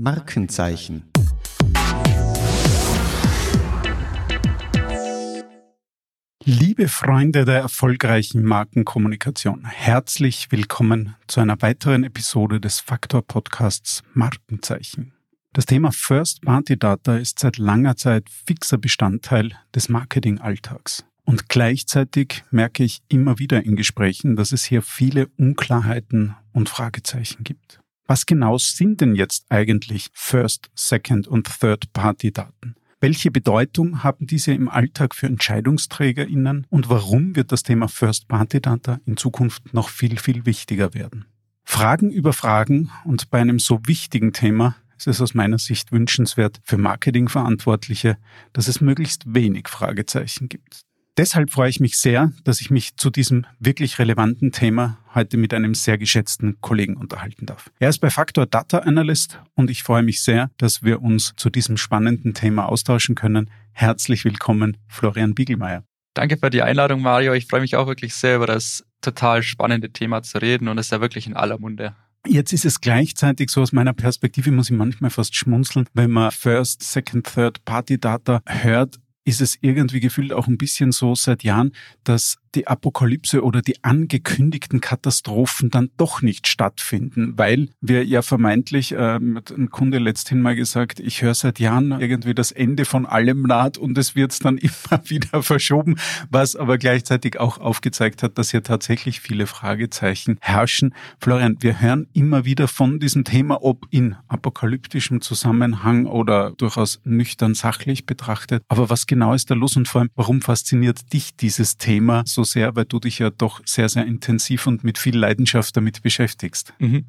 Markenzeichen. Liebe Freunde der erfolgreichen Markenkommunikation, herzlich willkommen zu einer weiteren Episode des Faktor Podcasts Markenzeichen. Das Thema First Party Data ist seit langer Zeit fixer Bestandteil des Marketingalltags. Und gleichzeitig merke ich immer wieder in Gesprächen, dass es hier viele Unklarheiten und Fragezeichen gibt. Was genau sind denn jetzt eigentlich First, Second und Third Party Daten? Welche Bedeutung haben diese im Alltag für EntscheidungsträgerInnen und warum wird das Thema First Party Data in Zukunft noch viel, viel wichtiger werden? Fragen über Fragen und bei einem so wichtigen Thema ist es aus meiner Sicht wünschenswert für Marketingverantwortliche, dass es möglichst wenig Fragezeichen gibt. Deshalb freue ich mich sehr, dass ich mich zu diesem wirklich relevanten Thema heute mit einem sehr geschätzten Kollegen unterhalten darf. Er ist bei Factor Data Analyst und ich freue mich sehr, dass wir uns zu diesem spannenden Thema austauschen können. Herzlich willkommen, Florian Biegelmeier. Danke für die Einladung, Mario. Ich freue mich auch wirklich sehr über das total spannende Thema zu reden und es ist ja wirklich in aller Munde. Jetzt ist es gleichzeitig so aus meiner Perspektive, muss ich manchmal fast schmunzeln, wenn man First, Second, Third Party Data hört, ist es irgendwie gefühlt auch ein bisschen so seit Jahren, dass die Apokalypse oder die angekündigten Katastrophen dann doch nicht stattfinden, weil wir ja vermeintlich, äh, ein Kunde letzthin mal gesagt, ich höre seit Jahren irgendwie das Ende von allem naht und es wird dann immer wieder verschoben, was aber gleichzeitig auch aufgezeigt hat, dass hier tatsächlich viele Fragezeichen herrschen. Florian, wir hören immer wieder von diesem Thema, ob in apokalyptischem Zusammenhang oder durchaus nüchtern sachlich betrachtet. Aber was genau ist da los und vor allem, warum fasziniert dich dieses Thema so so sehr, weil du dich ja doch sehr, sehr intensiv und mit viel Leidenschaft damit beschäftigst. Mhm.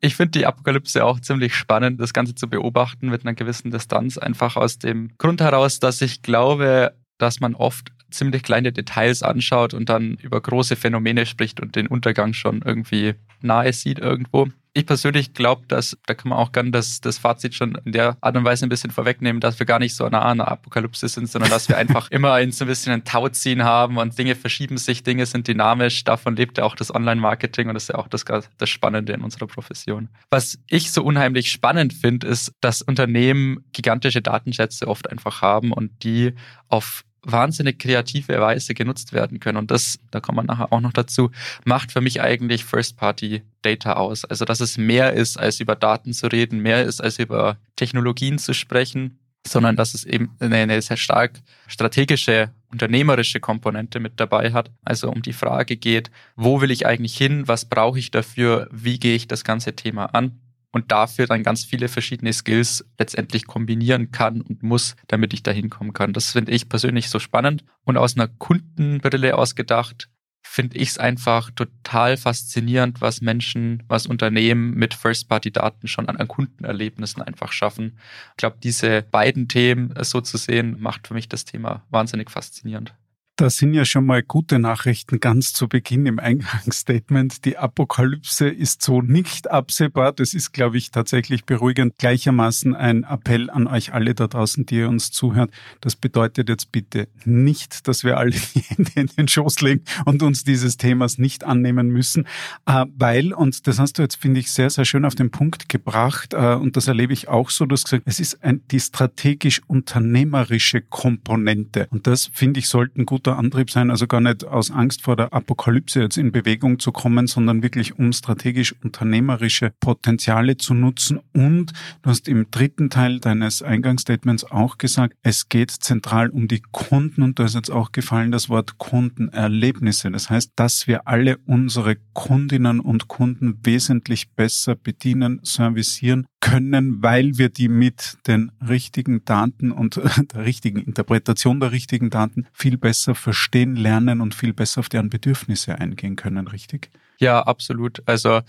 Ich finde die Apokalypse auch ziemlich spannend, das Ganze zu beobachten mit einer gewissen Distanz, einfach aus dem Grund heraus, dass ich glaube, dass man oft ziemlich kleine Details anschaut und dann über große Phänomene spricht und den Untergang schon irgendwie nahe sieht irgendwo ich persönlich glaube, dass, da kann man auch gerne das, das Fazit schon in der Art und Weise ein bisschen vorwegnehmen, dass wir gar nicht so an der Apokalypse sind, sondern dass wir einfach immer ein, so ein bisschen ein Tauziehen haben und Dinge verschieben sich, Dinge sind dynamisch. Davon lebt ja auch das Online-Marketing und das ist ja auch das, das Spannende in unserer Profession. Was ich so unheimlich spannend finde, ist, dass Unternehmen gigantische Datenschätze oft einfach haben und die auf wahnsinnig kreative Weise genutzt werden können. Und das, da kommt man nachher auch noch dazu, macht für mich eigentlich First-Party-Data aus. Also, dass es mehr ist, als über Daten zu reden, mehr ist, als über Technologien zu sprechen, sondern dass es eben eine sehr stark strategische, unternehmerische Komponente mit dabei hat. Also um die Frage geht, wo will ich eigentlich hin? Was brauche ich dafür? Wie gehe ich das ganze Thema an? Und dafür dann ganz viele verschiedene Skills letztendlich kombinieren kann und muss, damit ich da hinkommen kann. Das finde ich persönlich so spannend und aus einer Kundenbrille ausgedacht finde ich es einfach total faszinierend, was Menschen, was Unternehmen mit First-Party-Daten schon an Kundenerlebnissen einfach schaffen. Ich glaube, diese beiden Themen so zu sehen, macht für mich das Thema wahnsinnig faszinierend. Das sind ja schon mal gute Nachrichten ganz zu Beginn im Eingangsstatement. Die Apokalypse ist so nicht absehbar. Das ist, glaube ich, tatsächlich beruhigend. Gleichermaßen ein Appell an euch alle da draußen, die ihr uns zuhört. Das bedeutet jetzt bitte nicht, dass wir alle in den Schoß legen und uns dieses Themas nicht annehmen müssen, äh, weil, und das hast du jetzt, finde ich, sehr, sehr schön auf den Punkt gebracht, äh, und das erlebe ich auch so, du hast gesagt, es ist ein, die strategisch-unternehmerische Komponente. Und das, finde ich, sollten gut guter Antrieb sein, also gar nicht aus Angst vor der Apokalypse jetzt in Bewegung zu kommen, sondern wirklich um strategisch unternehmerische Potenziale zu nutzen. Und du hast im dritten Teil deines Eingangsstatements auch gesagt, es geht zentral um die Kunden und da ist jetzt auch gefallen das Wort Kundenerlebnisse. Das heißt, dass wir alle unsere Kundinnen und Kunden wesentlich besser bedienen, servicieren können, weil wir die mit den richtigen Daten und der richtigen Interpretation der richtigen Daten viel besser verstehen, lernen und viel besser auf deren Bedürfnisse eingehen können, richtig? Ja, absolut. Also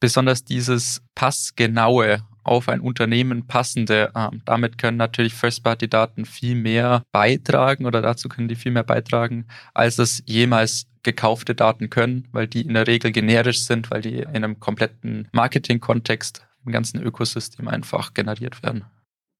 besonders dieses passgenaue auf ein Unternehmen passende. Ähm, damit können natürlich First-Party-Daten viel mehr beitragen oder dazu können die viel mehr beitragen, als es jemals gekaufte Daten können, weil die in der Regel generisch sind, weil die in einem kompletten Marketing-Kontext im ganzen Ökosystem einfach generiert werden.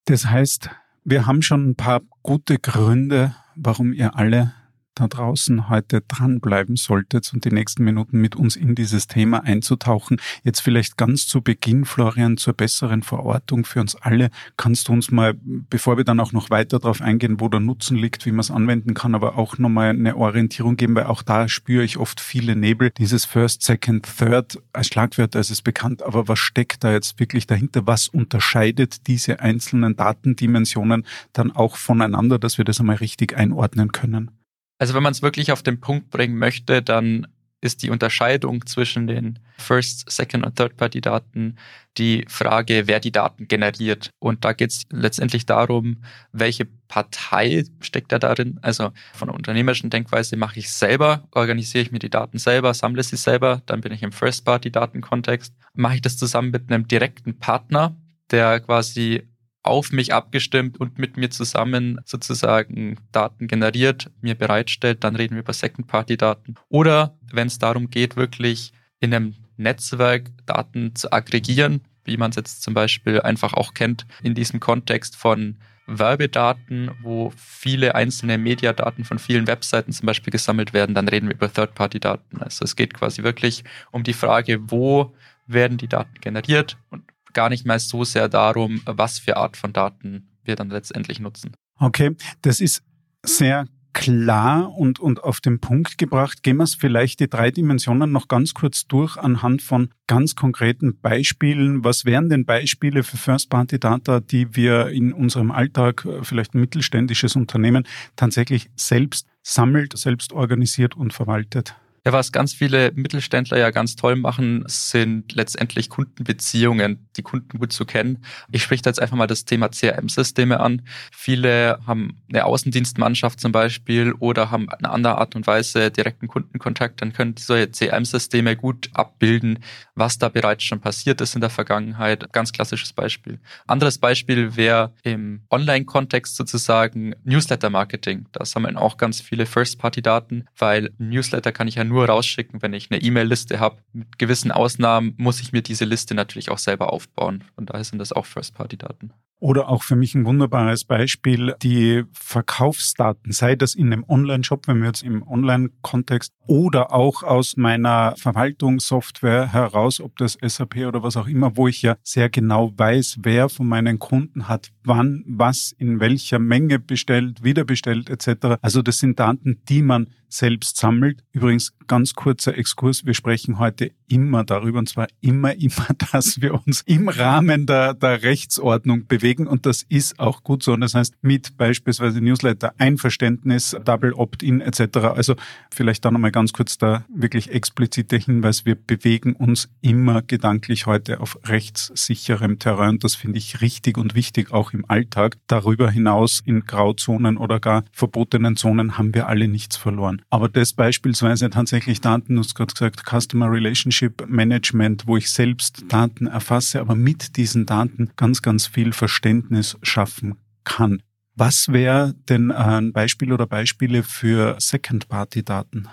Das heißt, wir haben schon ein paar gute Gründe, warum ihr alle da draußen heute dranbleiben solltet und die nächsten Minuten mit uns in dieses Thema einzutauchen. Jetzt vielleicht ganz zu Beginn, Florian, zur besseren Verortung für uns alle. Kannst du uns mal, bevor wir dann auch noch weiter darauf eingehen, wo der Nutzen liegt, wie man es anwenden kann, aber auch nochmal eine Orientierung geben, weil auch da spüre ich oft viele Nebel. Dieses First, Second, Third als Schlagwörter ist es bekannt, aber was steckt da jetzt wirklich dahinter? Was unterscheidet diese einzelnen Datendimensionen dann auch voneinander, dass wir das einmal richtig einordnen können? Also wenn man es wirklich auf den Punkt bringen möchte, dann ist die Unterscheidung zwischen den First, Second und Third-Party-Daten die Frage, wer die Daten generiert. Und da geht es letztendlich darum, welche Partei steckt da darin. Also von der unternehmerischen Denkweise mache ich selber, organisiere ich mir die Daten selber, sammle sie selber, dann bin ich im First-Party-Datenkontext. Mache ich das zusammen mit einem direkten Partner, der quasi auf mich abgestimmt und mit mir zusammen sozusagen Daten generiert, mir bereitstellt, dann reden wir über Second-Party-Daten. Oder wenn es darum geht, wirklich in einem Netzwerk Daten zu aggregieren, wie man es jetzt zum Beispiel einfach auch kennt, in diesem Kontext von Werbedaten, wo viele einzelne Mediadaten von vielen Webseiten zum Beispiel gesammelt werden, dann reden wir über Third-Party-Daten. Also es geht quasi wirklich um die Frage, wo werden die Daten generiert und gar nicht mehr so sehr darum, was für Art von Daten wir dann letztendlich nutzen. Okay, das ist sehr klar und, und auf den Punkt gebracht. Gehen wir es vielleicht die drei Dimensionen noch ganz kurz durch anhand von ganz konkreten Beispielen. Was wären denn Beispiele für First-Party-Data, die wir in unserem Alltag, äh, vielleicht ein mittelständisches Unternehmen, tatsächlich selbst sammelt, selbst organisiert und verwaltet? Ja, was ganz viele Mittelständler ja ganz toll machen, sind letztendlich Kundenbeziehungen, die Kunden gut zu kennen. Ich spreche da jetzt einfach mal das Thema CRM-Systeme an. Viele haben eine Außendienstmannschaft zum Beispiel oder haben eine andere Art und Weise direkten Kundenkontakt. Dann können diese CRM-Systeme gut abbilden, was da bereits schon passiert ist in der Vergangenheit. Ganz klassisches Beispiel. Anderes Beispiel wäre im Online-Kontext sozusagen Newsletter-Marketing. Da sammeln auch ganz viele First-Party-Daten, weil Newsletter kann ich ja nur nur rausschicken, wenn ich eine E-Mail-Liste habe. Mit gewissen Ausnahmen muss ich mir diese Liste natürlich auch selber aufbauen. Von daher sind das auch First-Party-Daten. Oder auch für mich ein wunderbares Beispiel, die Verkaufsdaten, sei das in einem Online-Shop, wenn wir jetzt im Online-Kontext oder auch aus meiner Verwaltungssoftware heraus, ob das SAP oder was auch immer, wo ich ja sehr genau weiß, wer von meinen Kunden hat wann, was in welcher Menge bestellt, wieder bestellt etc. Also das sind Daten, die man selbst sammelt. Übrigens ganz kurzer Exkurs, wir sprechen heute immer darüber und zwar immer, immer, dass wir uns im Rahmen der, der Rechtsordnung bewegen und das ist auch gut so. Und das heißt mit beispielsweise Newsletter, Einverständnis, Double Opt-in etc. Also vielleicht da nochmal ganz kurz der wirklich explizite Hinweis, wir bewegen uns immer gedanklich heute auf rechtssicherem Terrain. Das finde ich richtig und wichtig, auch im Alltag. Darüber hinaus in Grauzonen oder gar verbotenen Zonen haben wir alle nichts verloren. Aber das beispielsweise tatsächlich Daten, du hast gerade gesagt, Customer Relationship Management, wo ich selbst Daten erfasse, aber mit diesen Daten ganz, ganz viel Verständnis schaffen kann. Was wäre denn ein Beispiel oder Beispiele für Second-Party-Daten?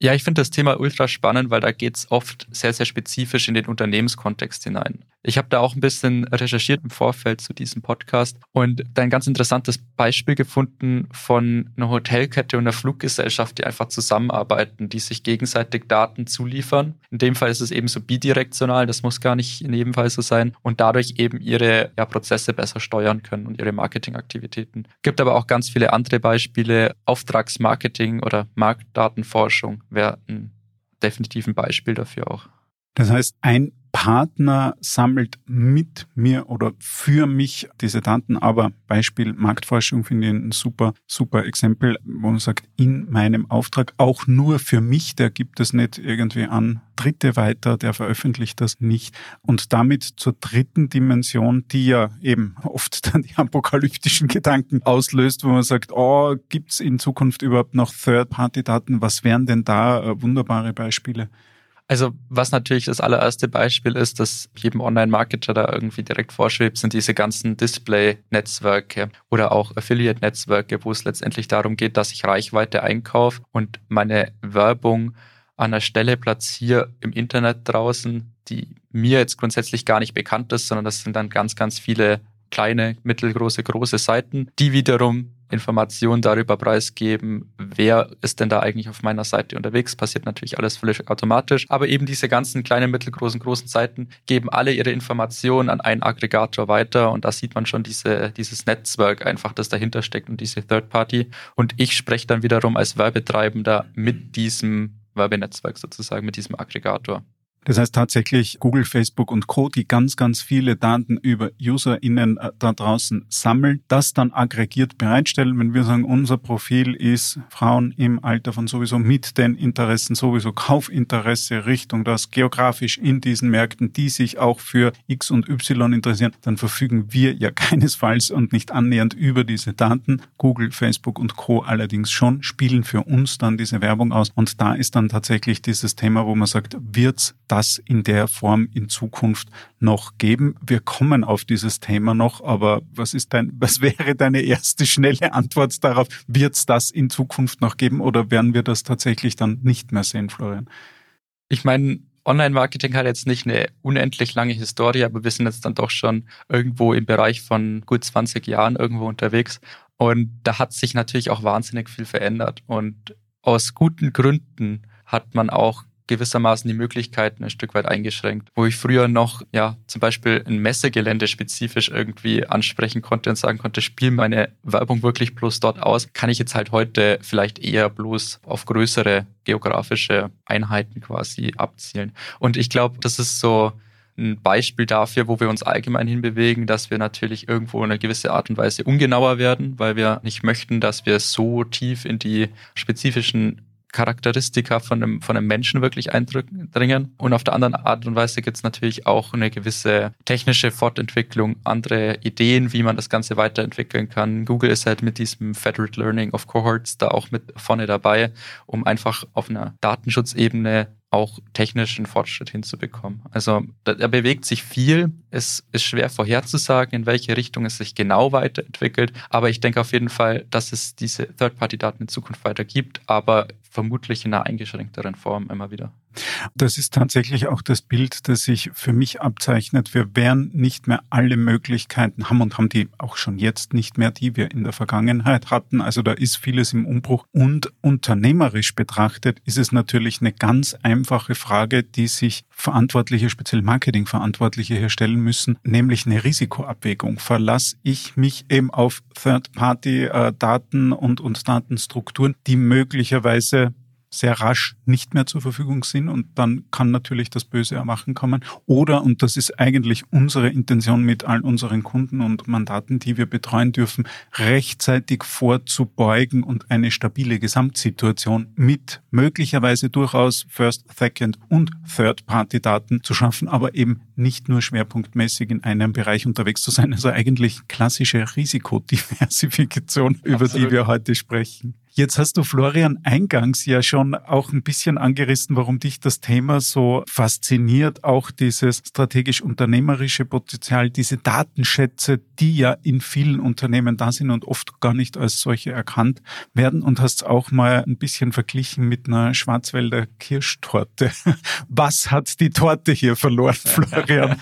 Ja, ich finde das Thema ultra spannend, weil da geht es oft sehr, sehr spezifisch in den Unternehmenskontext hinein. Ich habe da auch ein bisschen recherchiert im Vorfeld zu diesem Podcast und da ein ganz interessantes Beispiel gefunden von einer Hotelkette und einer Fluggesellschaft, die einfach zusammenarbeiten, die sich gegenseitig Daten zuliefern. In dem Fall ist es eben so bidirektional, das muss gar nicht in jedem Fall so sein und dadurch eben ihre ja, Prozesse besser steuern können und ihre Marketingaktivitäten. Gibt aber auch ganz viele andere Beispiele, Auftragsmarketing oder Marktdatenforschung wäre ein definitiv Beispiel dafür auch. Das heißt, ein Partner sammelt mit mir oder für mich diese Daten, aber Beispiel Marktforschung finde ich ein super, super Exempel, wo man sagt, in meinem Auftrag auch nur für mich, der gibt es nicht irgendwie an Dritte weiter, der veröffentlicht das nicht. Und damit zur dritten Dimension, die ja eben oft dann die apokalyptischen Gedanken auslöst, wo man sagt, oh, gibt's in Zukunft überhaupt noch Third-Party-Daten? Was wären denn da äh, wunderbare Beispiele? Also was natürlich das allererste Beispiel ist, dass jedem Online-Marketer da irgendwie direkt vorschwebt, sind diese ganzen Display-Netzwerke oder auch Affiliate-Netzwerke, wo es letztendlich darum geht, dass ich Reichweite einkaufe und meine Werbung an der Stelle platziere im Internet draußen, die mir jetzt grundsätzlich gar nicht bekannt ist, sondern das sind dann ganz, ganz viele kleine, mittelgroße, große Seiten, die wiederum Informationen darüber preisgeben, wer ist denn da eigentlich auf meiner Seite unterwegs. Passiert natürlich alles völlig automatisch. Aber eben diese ganzen kleinen, mittelgroßen, großen Seiten geben alle ihre Informationen an einen Aggregator weiter. Und da sieht man schon diese, dieses Netzwerk einfach, das dahinter steckt und diese Third Party. Und ich spreche dann wiederum als Werbetreibender mit diesem Werbenetzwerk sozusagen, mit diesem Aggregator. Das heißt tatsächlich Google, Facebook und Co., die ganz, ganz viele Daten über UserInnen äh, da draußen sammeln, das dann aggregiert bereitstellen. Wenn wir sagen, unser Profil ist Frauen im Alter von sowieso mit den Interessen, sowieso Kaufinteresse Richtung das geografisch in diesen Märkten, die sich auch für X und Y interessieren, dann verfügen wir ja keinesfalls und nicht annähernd über diese Daten. Google, Facebook und Co. allerdings schon, spielen für uns dann diese Werbung aus. Und da ist dann tatsächlich dieses Thema, wo man sagt, wird's das in der Form in Zukunft noch geben? Wir kommen auf dieses Thema noch, aber was ist dein, was wäre deine erste schnelle Antwort darauf? Wird es das in Zukunft noch geben oder werden wir das tatsächlich dann nicht mehr sehen, Florian? Ich meine, Online-Marketing hat jetzt nicht eine unendlich lange Historie, aber wir sind jetzt dann doch schon irgendwo im Bereich von gut 20 Jahren irgendwo unterwegs. Und da hat sich natürlich auch wahnsinnig viel verändert. Und aus guten Gründen hat man auch gewissermaßen die Möglichkeiten ein Stück weit eingeschränkt. Wo ich früher noch, ja, zum Beispiel ein Messegelände spezifisch irgendwie ansprechen konnte und sagen konnte, spiel meine Werbung wirklich bloß dort aus, kann ich jetzt halt heute vielleicht eher bloß auf größere geografische Einheiten quasi abzielen. Und ich glaube, das ist so ein Beispiel dafür, wo wir uns allgemein hinbewegen, dass wir natürlich irgendwo in einer gewissen Art und Weise ungenauer werden, weil wir nicht möchten, dass wir so tief in die spezifischen Charakteristika von einem, von einem Menschen wirklich eindringen. Und auf der anderen Art und Weise gibt es natürlich auch eine gewisse technische Fortentwicklung, andere Ideen, wie man das Ganze weiterentwickeln kann. Google ist halt mit diesem Federated Learning of Cohorts da auch mit vorne dabei, um einfach auf einer Datenschutzebene auch technischen Fortschritt hinzubekommen. Also da, da, bewegt sich viel. Es ist schwer vorherzusagen, in welche Richtung es sich genau weiterentwickelt. Aber ich denke auf jeden Fall, dass es diese Third-Party-Daten in Zukunft weiter gibt, aber vermutlich in einer eingeschränkteren Form immer wieder. Das ist tatsächlich auch das Bild, das sich für mich abzeichnet. Wir werden nicht mehr alle Möglichkeiten haben und haben die auch schon jetzt nicht mehr, die wir in der Vergangenheit hatten. Also da ist vieles im Umbruch. Und unternehmerisch betrachtet ist es natürlich eine ganz einfache Frage, die sich Verantwortliche, speziell Marketingverantwortliche hier stellen müssen, nämlich eine Risikoabwägung. Verlasse ich mich eben auf Third-Party-Daten und, und Datenstrukturen, die möglicherweise sehr rasch nicht mehr zur Verfügung sind und dann kann natürlich das böse Erwachen kommen. Oder, und das ist eigentlich unsere Intention mit all unseren Kunden und Mandaten, die wir betreuen dürfen, rechtzeitig vorzubeugen und eine stabile Gesamtsituation mit möglicherweise durchaus First, Second und Third-Party-Daten zu schaffen, aber eben nicht nur schwerpunktmäßig in einem Bereich unterwegs zu sein. Also eigentlich klassische Risikodiversifikation, über Absolut. die wir heute sprechen. Jetzt hast du Florian eingangs ja schon auch ein bisschen angerissen, warum dich das Thema so fasziniert, auch dieses strategisch-unternehmerische Potenzial, diese Datenschätze, die ja in vielen Unternehmen da sind und oft gar nicht als solche erkannt werden und hast auch mal ein bisschen verglichen mit einer Schwarzwälder Kirschtorte. Was hat die Torte hier verloren, Florian? again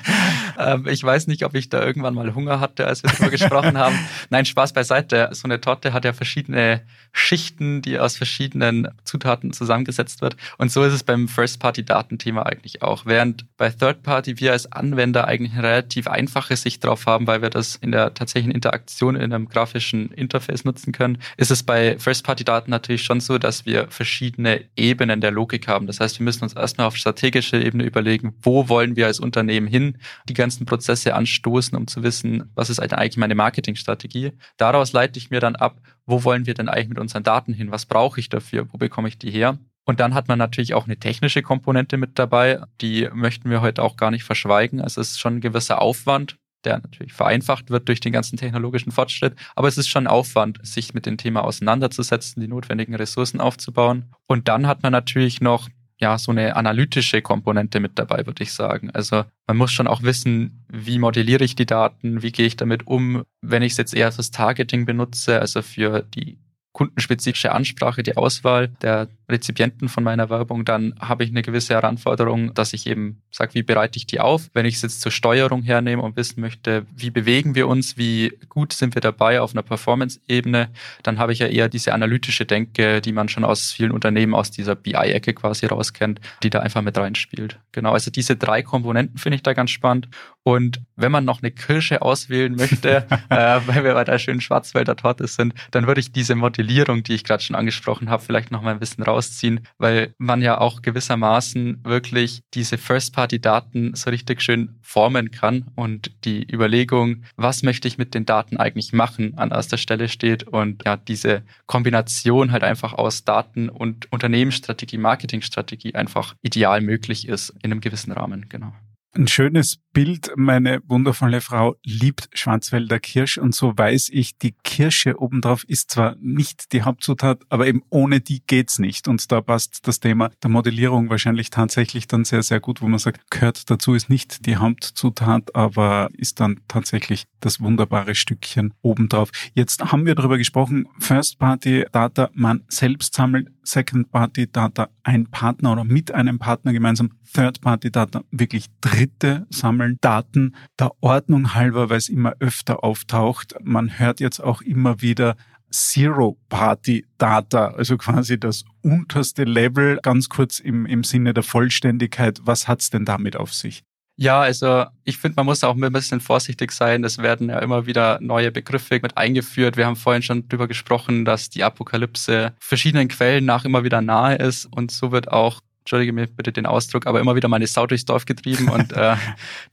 Ähm, ich weiß nicht, ob ich da irgendwann mal Hunger hatte, als wir darüber gesprochen haben. Nein, Spaß beiseite. So eine Torte hat ja verschiedene Schichten, die aus verschiedenen Zutaten zusammengesetzt wird. Und so ist es beim First-Party-Datenthema eigentlich auch. Während bei Third-Party wir als Anwender eigentlich eine relativ einfache Sicht drauf haben, weil wir das in der tatsächlichen Interaktion in einem grafischen Interface nutzen können, ist es bei First-Party-Daten natürlich schon so, dass wir verschiedene Ebenen der Logik haben. Das heißt, wir müssen uns erstmal auf strategischer Ebene überlegen, wo wollen wir als Unternehmen hin, die ganzen Prozesse anstoßen, um zu wissen, was ist eigentlich meine Marketingstrategie. Daraus leite ich mir dann ab, wo wollen wir denn eigentlich mit unseren Daten hin? Was brauche ich dafür? Wo bekomme ich die her? Und dann hat man natürlich auch eine technische Komponente mit dabei. Die möchten wir heute auch gar nicht verschweigen. Also es ist schon ein gewisser Aufwand, der natürlich vereinfacht wird durch den ganzen technologischen Fortschritt. Aber es ist schon Aufwand, sich mit dem Thema auseinanderzusetzen, die notwendigen Ressourcen aufzubauen. Und dann hat man natürlich noch ja, so eine analytische Komponente mit dabei, würde ich sagen. Also man muss schon auch wissen, wie modelliere ich die Daten, wie gehe ich damit um, wenn ich es jetzt eher fürs Targeting benutze, also für die kundenspezifische Ansprache, die Auswahl der Rezipienten von meiner Werbung, dann habe ich eine gewisse Heranforderung, dass ich eben sage, wie bereite ich die auf? Wenn ich es jetzt zur Steuerung hernehme und wissen möchte, wie bewegen wir uns, wie gut sind wir dabei auf einer Performance-Ebene, dann habe ich ja eher diese analytische Denke, die man schon aus vielen Unternehmen aus dieser BI-Ecke quasi rauskennt, die da einfach mit reinspielt. Genau, also diese drei Komponenten finde ich da ganz spannend. Und wenn man noch eine Kirsche auswählen möchte, äh, weil wir bei der schönen Schwarzwälder Torte sind, dann würde ich diese Modellierung, die ich gerade schon angesprochen habe, vielleicht noch mal ein bisschen rausziehen, weil man ja auch gewissermaßen wirklich diese First-Party-Daten so richtig schön formen kann und die Überlegung, was möchte ich mit den Daten eigentlich machen, an erster Stelle steht und ja, diese Kombination halt einfach aus Daten und Unternehmensstrategie, Marketingstrategie einfach ideal möglich ist in einem gewissen Rahmen, genau. Ein schönes Bild. Meine wundervolle Frau liebt Schwarzwälder Kirsch und so weiß ich, die Kirsche obendrauf ist zwar nicht die Hauptzutat, aber eben ohne die geht's nicht. Und da passt das Thema der Modellierung wahrscheinlich tatsächlich dann sehr, sehr gut, wo man sagt, gehört dazu ist nicht die Hauptzutat, aber ist dann tatsächlich das wunderbare Stückchen obendrauf. Jetzt haben wir darüber gesprochen, First Party Data man selbst sammelt, Second Party Data ein Partner oder mit einem Partner gemeinsam, Third Party Data wirklich Dritte sammeln. Daten der Ordnung halber, weil es immer öfter auftaucht. Man hört jetzt auch immer wieder Zero-Party-Data, also quasi das unterste Level, ganz kurz im, im Sinne der Vollständigkeit. Was hat's denn damit auf sich? Ja, also ich finde, man muss auch ein bisschen vorsichtig sein. Es werden ja immer wieder neue Begriffe mit eingeführt. Wir haben vorhin schon drüber gesprochen, dass die Apokalypse verschiedenen Quellen nach immer wieder nahe ist und so wird auch entschuldige mir bitte den Ausdruck, aber immer wieder meine Sau durchs Dorf getrieben und äh,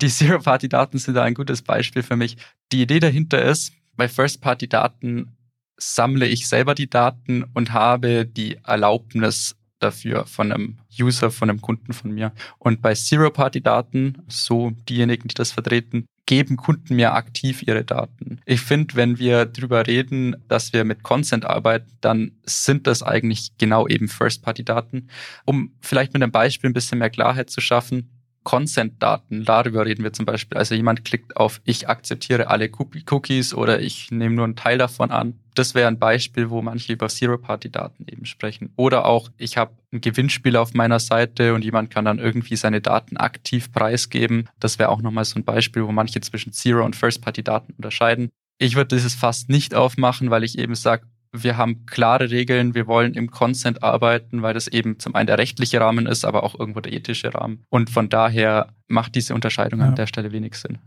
die Zero-Party-Daten sind da ein gutes Beispiel für mich. Die Idee dahinter ist, bei First-Party-Daten sammle ich selber die Daten und habe die Erlaubnis dafür von einem User, von einem Kunden von mir. Und bei Zero-Party-Daten, so diejenigen, die das vertreten, geben Kunden mir aktiv ihre Daten. Ich finde, wenn wir darüber reden, dass wir mit Consent arbeiten, dann sind das eigentlich genau eben First-Party-Daten. Um vielleicht mit einem Beispiel ein bisschen mehr Klarheit zu schaffen, Consent-Daten, darüber reden wir zum Beispiel. Also jemand klickt auf, ich akzeptiere alle Cookies oder ich nehme nur einen Teil davon an. Das wäre ein Beispiel, wo manche über Zero-Party-Daten eben sprechen. Oder auch, ich habe ein Gewinnspiel auf meiner Seite und jemand kann dann irgendwie seine Daten aktiv preisgeben. Das wäre auch nochmal so ein Beispiel, wo manche zwischen Zero- und First-Party-Daten unterscheiden. Ich würde dieses fast nicht aufmachen, weil ich eben sage, wir haben klare Regeln, wir wollen im Consent arbeiten, weil das eben zum einen der rechtliche Rahmen ist, aber auch irgendwo der ethische Rahmen. Und von daher macht diese Unterscheidung ja. an der Stelle wenig Sinn.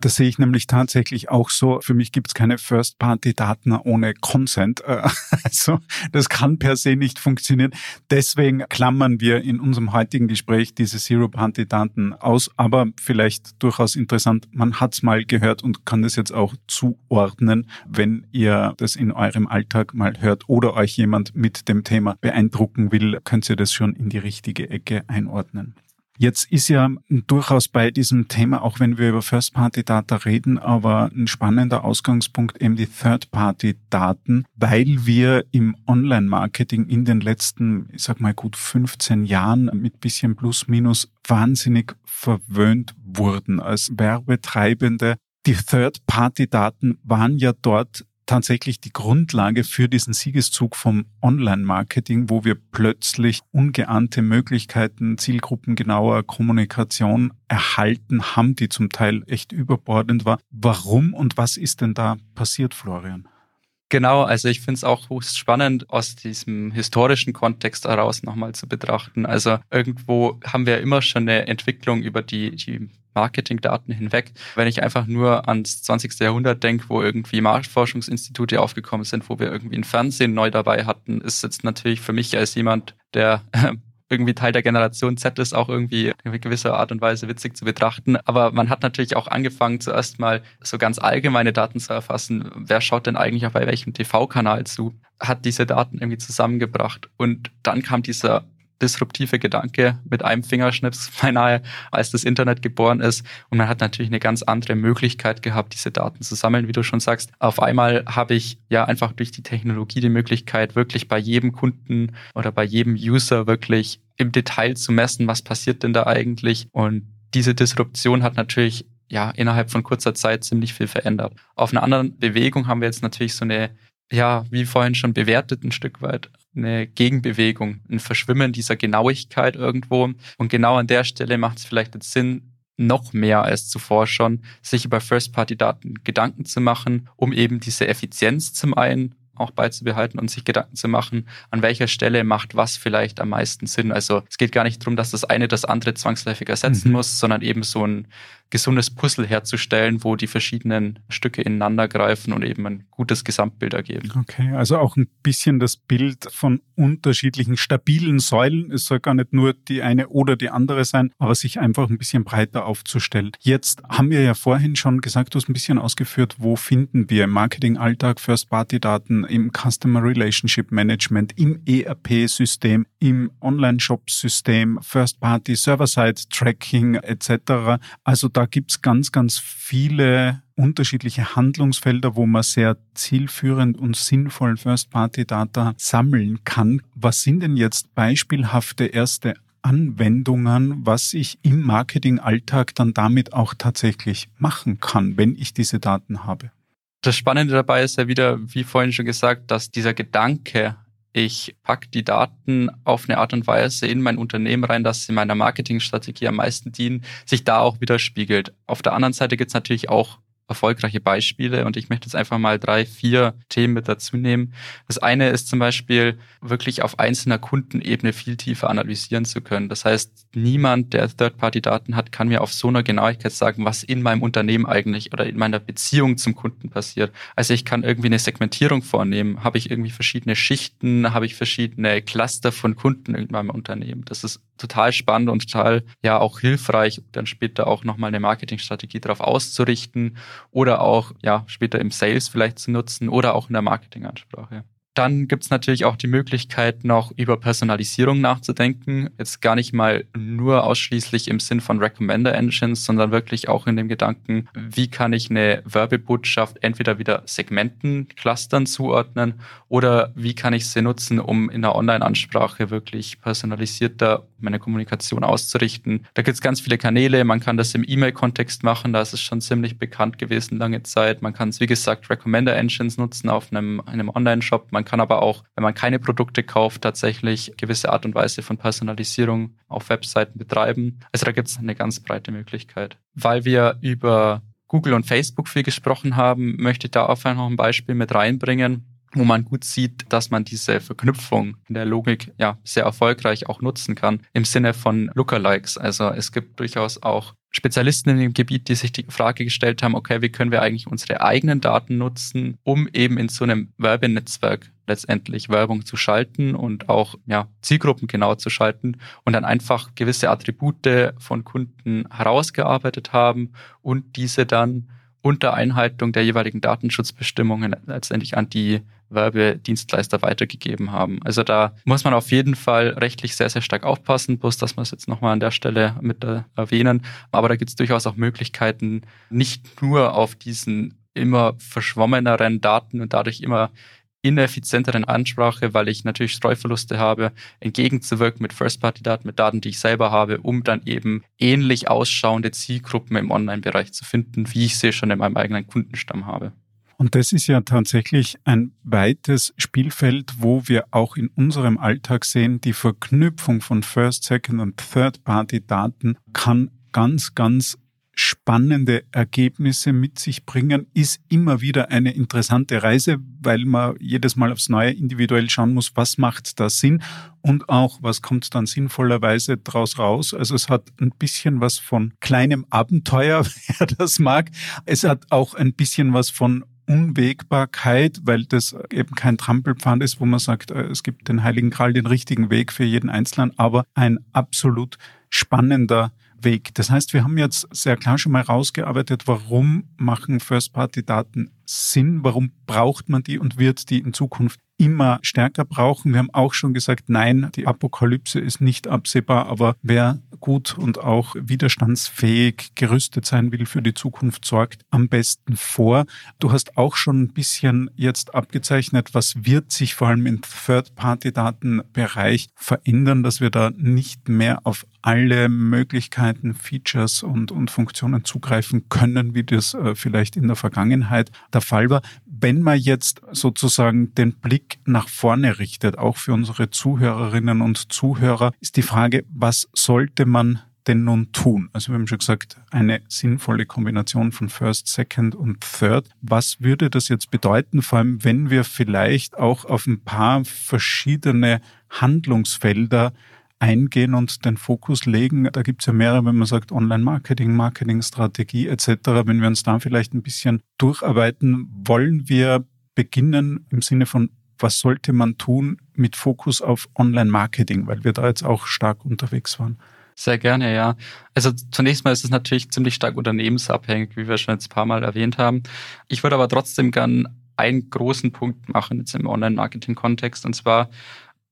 Das sehe ich nämlich tatsächlich auch so. Für mich gibt es keine First-Party-Daten ohne Consent. Äh, also das kann per se nicht funktionieren. Deswegen klammern wir in unserem heutigen Gespräch diese Zero-Party-Daten aus. Aber vielleicht durchaus interessant, man hat es mal gehört und kann das jetzt auch zuordnen, wenn ihr das in eurem Alltag mal hört oder euch jemand mit dem Thema beeindrucken will, könnt ihr das schon in die richtige Ecke einordnen. Jetzt ist ja durchaus bei diesem Thema, auch wenn wir über First-Party-Data reden, aber ein spannender Ausgangspunkt eben die Third-Party-Daten, weil wir im Online-Marketing in den letzten, ich sag mal gut 15 Jahren mit bisschen plus minus wahnsinnig verwöhnt wurden als Werbetreibende. Die Third-Party-Daten waren ja dort tatsächlich die Grundlage für diesen Siegeszug vom Online-Marketing, wo wir plötzlich ungeahnte Möglichkeiten, zielgruppengenauer Kommunikation erhalten haben, die zum Teil echt überbordend war. Warum und was ist denn da passiert, Florian? Genau, also ich finde es auch höchst spannend, aus diesem historischen Kontext heraus nochmal zu betrachten. Also irgendwo haben wir immer schon eine Entwicklung über die, die Marketingdaten hinweg. Wenn ich einfach nur ans 20. Jahrhundert denke, wo irgendwie Marktforschungsinstitute aufgekommen sind, wo wir irgendwie ein Fernsehen neu dabei hatten, ist jetzt natürlich für mich als jemand, der irgendwie Teil der Generation Z ist, auch irgendwie in gewisser Art und Weise witzig zu betrachten. Aber man hat natürlich auch angefangen, zuerst mal so ganz allgemeine Daten zu erfassen. Wer schaut denn eigentlich auch bei welchem TV-Kanal zu? Hat diese Daten irgendwie zusammengebracht. Und dann kam dieser disruptive Gedanke mit einem Fingerschnips beinahe, als das Internet geboren ist. Und man hat natürlich eine ganz andere Möglichkeit gehabt, diese Daten zu sammeln, wie du schon sagst. Auf einmal habe ich ja einfach durch die Technologie die Möglichkeit, wirklich bei jedem Kunden oder bei jedem User wirklich im Detail zu messen, was passiert denn da eigentlich. Und diese Disruption hat natürlich ja innerhalb von kurzer Zeit ziemlich viel verändert. Auf einer anderen Bewegung haben wir jetzt natürlich so eine ja, wie vorhin schon bewertet, ein Stück weit eine Gegenbewegung, ein Verschwimmen dieser Genauigkeit irgendwo. Und genau an der Stelle macht es vielleicht jetzt Sinn, noch mehr als zuvor schon, sich über First-Party-Daten Gedanken zu machen, um eben diese Effizienz zum einen auch beizubehalten und sich Gedanken zu machen, an welcher Stelle macht was vielleicht am meisten Sinn. Also es geht gar nicht darum, dass das eine das andere zwangsläufig ersetzen mhm. muss, sondern eben so ein gesundes Puzzle herzustellen, wo die verschiedenen Stücke ineinander greifen und eben ein gutes Gesamtbild ergeben. Okay, also auch ein bisschen das Bild von unterschiedlichen stabilen Säulen. Es soll gar nicht nur die eine oder die andere sein, aber sich einfach ein bisschen breiter aufzustellen. Jetzt haben wir ja vorhin schon gesagt, du hast ein bisschen ausgeführt, wo finden wir im Marketing-Alltag First-Party-Daten, im Customer Relationship Management, im ERP-System, im Online-Shop-System, First-Party, Server-Side-Tracking etc. Also da gibt's ganz, ganz viele unterschiedliche Handlungsfelder, wo man sehr zielführend und sinnvoll First-Party-Data sammeln kann. Was sind denn jetzt beispielhafte erste Anwendungen, was ich im Marketing-Alltag dann damit auch tatsächlich machen kann, wenn ich diese Daten habe? Das Spannende dabei ist ja wieder, wie vorhin schon gesagt, dass dieser Gedanke ich packe die Daten auf eine Art und Weise in mein Unternehmen rein, dass sie meiner Marketingstrategie am meisten dienen, sich da auch widerspiegelt. Auf der anderen Seite gibt es natürlich auch erfolgreiche Beispiele und ich möchte jetzt einfach mal drei, vier Themen mit dazu nehmen. Das eine ist zum Beispiel wirklich auf einzelner Kundenebene viel tiefer analysieren zu können. Das heißt, niemand, der Third-Party-Daten hat, kann mir auf so einer Genauigkeit sagen, was in meinem Unternehmen eigentlich oder in meiner Beziehung zum Kunden passiert. Also ich kann irgendwie eine Segmentierung vornehmen. Habe ich irgendwie verschiedene Schichten? Habe ich verschiedene Cluster von Kunden in meinem Unternehmen? Das ist total spannend und total ja auch hilfreich, dann später auch nochmal eine Marketingstrategie darauf auszurichten oder auch ja später im Sales vielleicht zu nutzen oder auch in der Marketingansprache. Dann gibt es natürlich auch die Möglichkeit, noch über Personalisierung nachzudenken. Jetzt gar nicht mal nur ausschließlich im Sinn von Recommender Engines, sondern wirklich auch in dem Gedanken, wie kann ich eine Werbebotschaft entweder wieder Segmenten, Clustern zuordnen oder wie kann ich sie nutzen, um in der Online-Ansprache wirklich personalisierter meine Kommunikation auszurichten. Da gibt es ganz viele Kanäle. Man kann das im E-Mail-Kontext machen. Da ist es schon ziemlich bekannt gewesen lange Zeit. Man kann es, wie gesagt, Recommender Engines nutzen auf einem, einem Online-Shop. Man kann aber auch, wenn man keine Produkte kauft, tatsächlich gewisse Art und Weise von Personalisierung auf Webseiten betreiben. Also da gibt es eine ganz breite Möglichkeit. Weil wir über Google und Facebook viel gesprochen haben, möchte ich da einfach noch ein Beispiel mit reinbringen wo man gut sieht, dass man diese Verknüpfung in der Logik ja sehr erfolgreich auch nutzen kann im Sinne von Lookalikes. Also es gibt durchaus auch Spezialisten in dem Gebiet, die sich die Frage gestellt haben, okay, wie können wir eigentlich unsere eigenen Daten nutzen, um eben in so einem Werbenetzwerk letztendlich Werbung zu schalten und auch ja, Zielgruppen genau zu schalten und dann einfach gewisse Attribute von Kunden herausgearbeitet haben und diese dann unter Einhaltung der jeweiligen Datenschutzbestimmungen letztendlich an die Werbedienstleister weitergegeben haben. Also da muss man auf jeden Fall rechtlich sehr, sehr stark aufpassen, bloß dass wir es jetzt nochmal an der Stelle mit äh, erwähnen. Aber da gibt es durchaus auch Möglichkeiten, nicht nur auf diesen immer verschwommeneren Daten und dadurch immer ineffizienteren Ansprache, weil ich natürlich Streuverluste habe, entgegenzuwirken mit First-Party-Daten, mit Daten, die ich selber habe, um dann eben ähnlich ausschauende Zielgruppen im Online-Bereich zu finden, wie ich sie schon in meinem eigenen Kundenstamm habe. Und das ist ja tatsächlich ein weites Spielfeld, wo wir auch in unserem Alltag sehen, die Verknüpfung von First, Second und Third-Party-Daten kann ganz, ganz spannende Ergebnisse mit sich bringen, ist immer wieder eine interessante Reise, weil man jedes Mal aufs Neue individuell schauen muss, was macht da Sinn und auch, was kommt dann sinnvollerweise draus raus. Also es hat ein bisschen was von kleinem Abenteuer, wer das mag. Es hat auch ein bisschen was von Unwägbarkeit, weil das eben kein Trampelpfad ist, wo man sagt, äh, es gibt den Heiligen Gral, den richtigen Weg für jeden Einzelnen, aber ein absolut spannender Weg. Das heißt, wir haben jetzt sehr klar schon mal rausgearbeitet, warum machen First-Party-Daten Sinn, warum braucht man die und wird die in Zukunft immer stärker brauchen. Wir haben auch schon gesagt, nein, die Apokalypse ist nicht absehbar, aber wer gut und auch widerstandsfähig gerüstet sein will für die Zukunft, sorgt am besten vor. Du hast auch schon ein bisschen jetzt abgezeichnet, was wird sich vor allem im Third-Party-Datenbereich verändern, dass wir da nicht mehr auf alle Möglichkeiten, Features und, und Funktionen zugreifen können, wie das äh, vielleicht in der Vergangenheit der Fall war. Wenn man jetzt sozusagen den Blick nach vorne richtet, auch für unsere Zuhörerinnen und Zuhörer, ist die Frage, was sollte man denn nun tun? Also wir haben schon gesagt, eine sinnvolle Kombination von First, Second und Third. Was würde das jetzt bedeuten, vor allem wenn wir vielleicht auch auf ein paar verschiedene Handlungsfelder eingehen und den Fokus legen. Da gibt es ja mehrere, wenn man sagt Online-Marketing, Marketingstrategie etc. Wenn wir uns da vielleicht ein bisschen durcharbeiten, wollen wir beginnen im Sinne von, was sollte man tun mit Fokus auf Online-Marketing, weil wir da jetzt auch stark unterwegs waren. Sehr gerne, ja. Also zunächst mal ist es natürlich ziemlich stark unternehmensabhängig, wie wir schon jetzt ein paar Mal erwähnt haben. Ich würde aber trotzdem gern einen großen Punkt machen jetzt im Online-Marketing-Kontext und zwar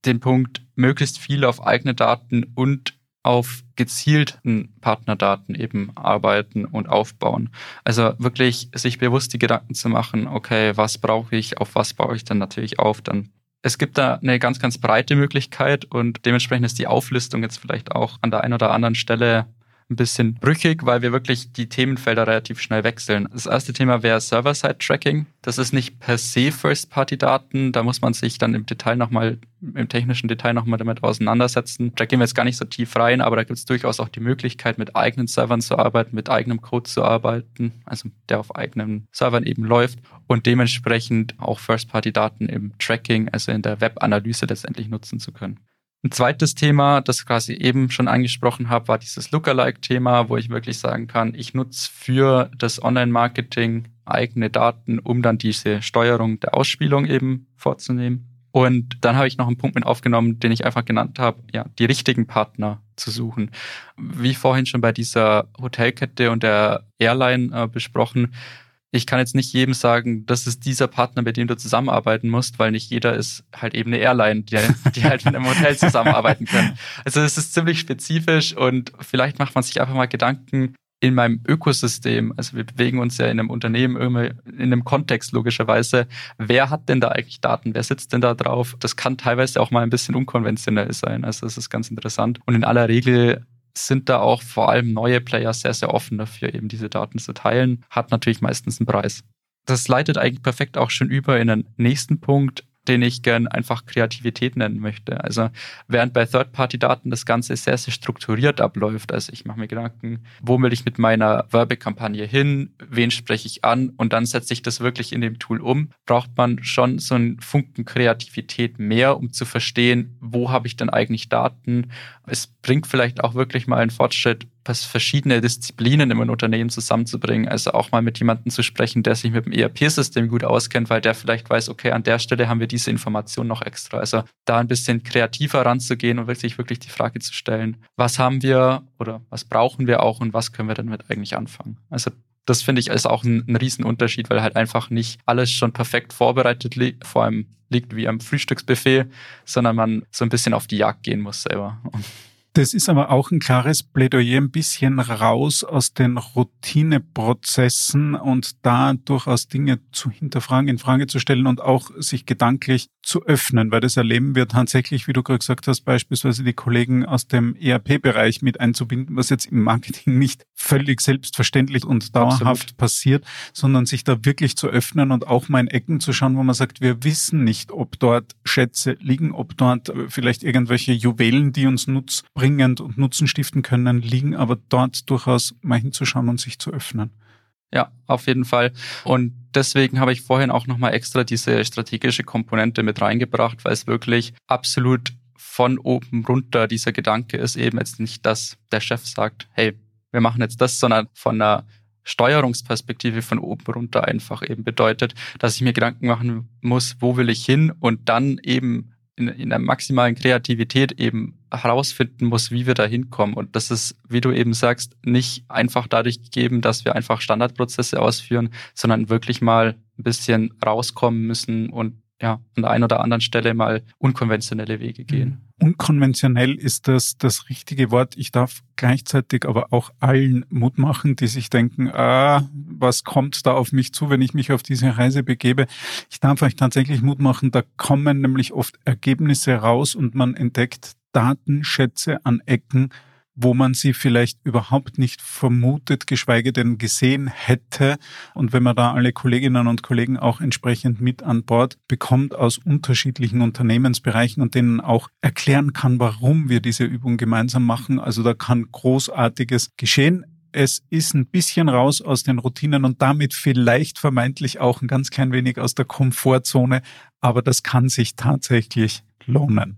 den Punkt, möglichst viel auf eigene Daten und auf gezielten Partnerdaten eben arbeiten und aufbauen. Also wirklich sich bewusst die Gedanken zu machen, okay, was brauche ich, auf was baue ich dann natürlich auf, dann es gibt da eine ganz, ganz breite Möglichkeit und dementsprechend ist die Auflistung jetzt vielleicht auch an der einen oder anderen Stelle ein bisschen brüchig, weil wir wirklich die Themenfelder relativ schnell wechseln. Das erste Thema wäre Server-Side-Tracking. Das ist nicht per se First-Party-Daten. Da muss man sich dann im Detail nochmal, im technischen Detail nochmal damit auseinandersetzen. Da gehen wir jetzt gar nicht so tief rein, aber da gibt es durchaus auch die Möglichkeit, mit eigenen Servern zu arbeiten, mit eigenem Code zu arbeiten, also der auf eigenen Servern eben läuft und dementsprechend auch First-Party-Daten im Tracking, also in der Web-Analyse letztendlich nutzen zu können. Ein zweites Thema, das ich quasi eben schon angesprochen habe, war dieses Lookalike-Thema, wo ich wirklich sagen kann, ich nutze für das Online-Marketing eigene Daten, um dann diese Steuerung der Ausspielung eben vorzunehmen. Und dann habe ich noch einen Punkt mit aufgenommen, den ich einfach genannt habe, ja, die richtigen Partner zu suchen. Wie vorhin schon bei dieser Hotelkette und der Airline äh, besprochen, ich kann jetzt nicht jedem sagen, das ist dieser Partner, mit dem du zusammenarbeiten musst, weil nicht jeder ist halt eben eine Airline, die, die halt mit einem Hotel zusammenarbeiten können. Also es ist ziemlich spezifisch und vielleicht macht man sich einfach mal Gedanken in meinem Ökosystem. Also wir bewegen uns ja in einem Unternehmen irgendwie in einem Kontext logischerweise. Wer hat denn da eigentlich Daten? Wer sitzt denn da drauf? Das kann teilweise auch mal ein bisschen unkonventionell sein. Also das ist ganz interessant. Und in aller Regel sind da auch vor allem neue Player sehr, sehr offen dafür, eben diese Daten zu teilen. Hat natürlich meistens einen Preis. Das leitet eigentlich perfekt auch schon über in den nächsten Punkt, den ich gern einfach Kreativität nennen möchte. Also während bei Third-Party-Daten das Ganze sehr, sehr strukturiert abläuft, also ich mache mir Gedanken, wo will ich mit meiner Werbekampagne hin, wen spreche ich an und dann setze ich das wirklich in dem Tool um, braucht man schon so einen Funken Kreativität mehr, um zu verstehen, wo habe ich denn eigentlich Daten. Es bringt vielleicht auch wirklich mal einen Fortschritt, verschiedene Disziplinen in einem Unternehmen zusammenzubringen. Also auch mal mit jemandem zu sprechen, der sich mit dem ERP-System gut auskennt, weil der vielleicht weiß, okay, an der Stelle haben wir diese Information noch extra. Also da ein bisschen kreativer ranzugehen und wirklich wirklich die Frage zu stellen, was haben wir oder was brauchen wir auch und was können wir damit eigentlich anfangen? Also das finde ich ist auch ein, ein Riesenunterschied, weil halt einfach nicht alles schon perfekt vorbereitet liegt, vor allem liegt wie am Frühstücksbuffet, sondern man so ein bisschen auf die Jagd gehen muss selber. Das ist aber auch ein klares Plädoyer, ein bisschen raus aus den Routineprozessen und da durchaus Dinge zu hinterfragen, in Frage zu stellen und auch sich gedanklich zu öffnen, weil das erleben wir tatsächlich, wie du gerade gesagt hast, beispielsweise die Kollegen aus dem ERP-Bereich mit einzubinden, was jetzt im Marketing nicht völlig selbstverständlich und dauerhaft Absolut. passiert, sondern sich da wirklich zu öffnen und auch mal in Ecken zu schauen, wo man sagt, wir wissen nicht, ob dort Schätze liegen, ob dort vielleicht irgendwelche Juwelen, die uns nutzbringend und Nutzen stiften können, liegen, aber dort durchaus mal hinzuschauen und sich zu öffnen. Ja, auf jeden Fall. Und deswegen habe ich vorhin auch nochmal extra diese strategische Komponente mit reingebracht, weil es wirklich absolut von oben runter dieser Gedanke ist eben jetzt nicht, dass der Chef sagt, hey, wir machen jetzt das, sondern von einer Steuerungsperspektive von oben runter einfach eben bedeutet, dass ich mir Gedanken machen muss, wo will ich hin und dann eben in, in der maximalen Kreativität eben herausfinden muss, wie wir da hinkommen. Und das ist, wie du eben sagst, nicht einfach dadurch gegeben, dass wir einfach Standardprozesse ausführen, sondern wirklich mal ein bisschen rauskommen müssen und ja, an der einen oder anderen Stelle mal unkonventionelle Wege gehen. Mhm. Unkonventionell ist das das richtige Wort. Ich darf gleichzeitig aber auch allen Mut machen, die sich denken, ah, was kommt da auf mich zu, wenn ich mich auf diese Reise begebe. Ich darf euch tatsächlich Mut machen, da kommen nämlich oft Ergebnisse raus und man entdeckt Datenschätze an Ecken, wo man sie vielleicht überhaupt nicht vermutet, geschweige denn gesehen hätte. Und wenn man da alle Kolleginnen und Kollegen auch entsprechend mit an Bord bekommt aus unterschiedlichen Unternehmensbereichen und denen auch erklären kann, warum wir diese Übung gemeinsam machen. Also da kann Großartiges geschehen es ist ein bisschen raus aus den Routinen und damit vielleicht vermeintlich auch ein ganz klein wenig aus der Komfortzone, aber das kann sich tatsächlich lohnen.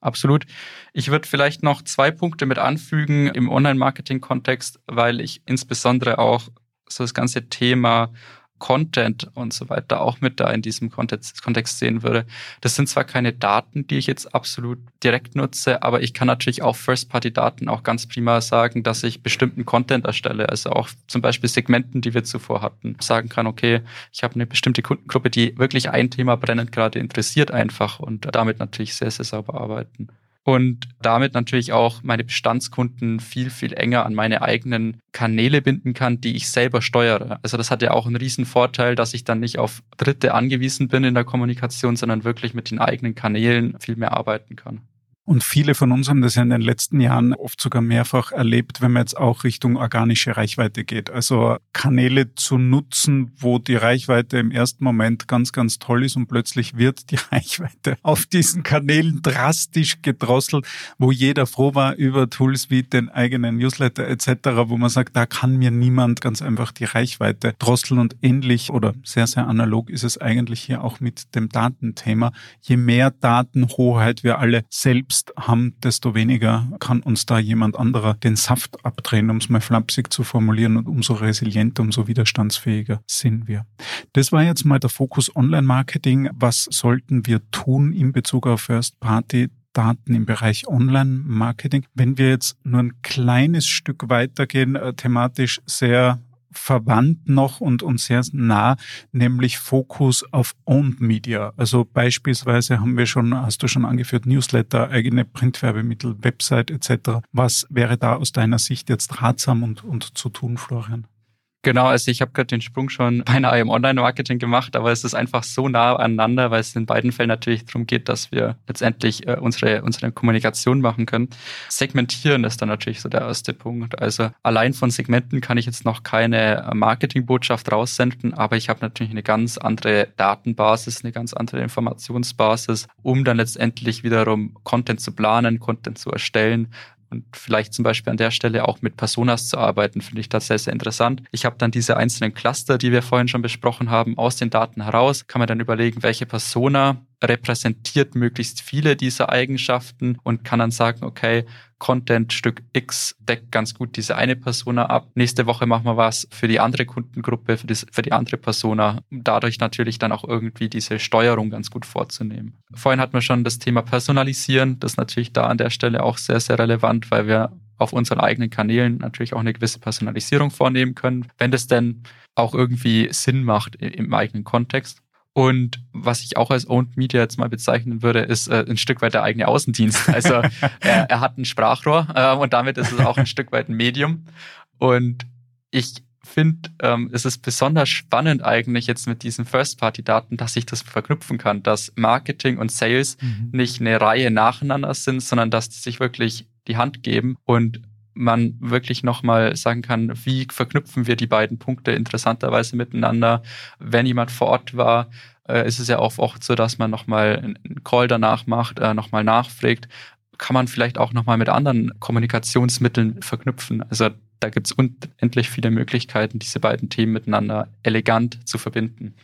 Absolut. Ich würde vielleicht noch zwei Punkte mit anfügen im Online-Marketing-Kontext, weil ich insbesondere auch so das ganze Thema Content und so weiter auch mit da in diesem Kontext, Kontext sehen würde. Das sind zwar keine Daten, die ich jetzt absolut direkt nutze, aber ich kann natürlich auch First-Party-Daten auch ganz prima sagen, dass ich bestimmten Content erstelle, also auch zum Beispiel Segmenten, die wir zuvor hatten, sagen kann, okay, ich habe eine bestimmte Kundengruppe, die wirklich ein Thema brennend gerade interessiert einfach und damit natürlich sehr, sehr sauber arbeiten und damit natürlich auch meine Bestandskunden viel, viel enger an meine eigenen Kanäle binden kann, die ich selber steuere. Also das hat ja auch einen riesen Vorteil, dass ich dann nicht auf Dritte angewiesen bin in der Kommunikation, sondern wirklich mit den eigenen Kanälen viel mehr arbeiten kann. Und viele von uns haben das ja in den letzten Jahren oft sogar mehrfach erlebt, wenn man jetzt auch Richtung organische Reichweite geht. Also Kanäle zu nutzen, wo die Reichweite im ersten Moment ganz, ganz toll ist und plötzlich wird die Reichweite auf diesen Kanälen drastisch gedrosselt, wo jeder froh war über Tools wie den eigenen Newsletter etc., wo man sagt, da kann mir niemand ganz einfach die Reichweite drosseln und ähnlich oder sehr, sehr analog ist es eigentlich hier auch mit dem Datenthema. Je mehr Datenhoheit wir alle selbst Angst haben, desto weniger kann uns da jemand anderer den Saft abdrehen, um es mal flapsig zu formulieren. Und umso resilienter, umso widerstandsfähiger sind wir. Das war jetzt mal der Fokus Online-Marketing. Was sollten wir tun in Bezug auf First-Party? Daten im Bereich Online-Marketing. Wenn wir jetzt nur ein kleines Stück weitergehen, äh, thematisch sehr verwandt noch und, und sehr nah, nämlich Fokus auf Owned Media. Also beispielsweise haben wir schon, hast du schon angeführt, Newsletter, eigene Printwerbemittel, Website etc. Was wäre da aus deiner Sicht jetzt ratsam und, und zu tun, Florian? Genau, also ich habe gerade den Sprung schon beinahe im Online-Marketing gemacht, aber es ist einfach so nah aneinander, weil es in beiden Fällen natürlich darum geht, dass wir letztendlich äh, unsere, unsere Kommunikation machen können. Segmentieren ist dann natürlich so der erste Punkt. Also allein von Segmenten kann ich jetzt noch keine äh, Marketingbotschaft raussenden, aber ich habe natürlich eine ganz andere Datenbasis, eine ganz andere Informationsbasis, um dann letztendlich wiederum Content zu planen, Content zu erstellen, und vielleicht zum Beispiel an der Stelle auch mit Personas zu arbeiten, finde ich das sehr, sehr interessant. Ich habe dann diese einzelnen Cluster, die wir vorhin schon besprochen haben, aus den Daten heraus, kann man dann überlegen, welche Persona repräsentiert möglichst viele dieser Eigenschaften und kann dann sagen, okay, Content Stück X deckt ganz gut diese eine Persona ab. Nächste Woche machen wir was für die andere Kundengruppe, für, das, für die andere Persona, um dadurch natürlich dann auch irgendwie diese Steuerung ganz gut vorzunehmen. Vorhin hatten wir schon das Thema Personalisieren. Das ist natürlich da an der Stelle auch sehr, sehr relevant, weil wir auf unseren eigenen Kanälen natürlich auch eine gewisse Personalisierung vornehmen können, wenn das denn auch irgendwie Sinn macht im eigenen Kontext. Und was ich auch als Owned Media jetzt mal bezeichnen würde, ist äh, ein Stück weit der eigene Außendienst. Also er, er hat ein Sprachrohr äh, und damit ist es auch ein Stück weit ein Medium. Und ich finde, ähm, es ist besonders spannend eigentlich jetzt mit diesen First-Party-Daten, dass ich das verknüpfen kann, dass Marketing und Sales mhm. nicht eine Reihe nacheinander sind, sondern dass die sich wirklich die Hand geben und man wirklich nochmal sagen kann, wie verknüpfen wir die beiden Punkte interessanterweise miteinander. Wenn jemand vor Ort war, äh, ist es ja auch oft so, dass man nochmal einen Call danach macht, äh, nochmal nachfragt. Kann man vielleicht auch nochmal mit anderen Kommunikationsmitteln verknüpfen. Also da gibt es unendlich viele Möglichkeiten, diese beiden Themen miteinander elegant zu verbinden.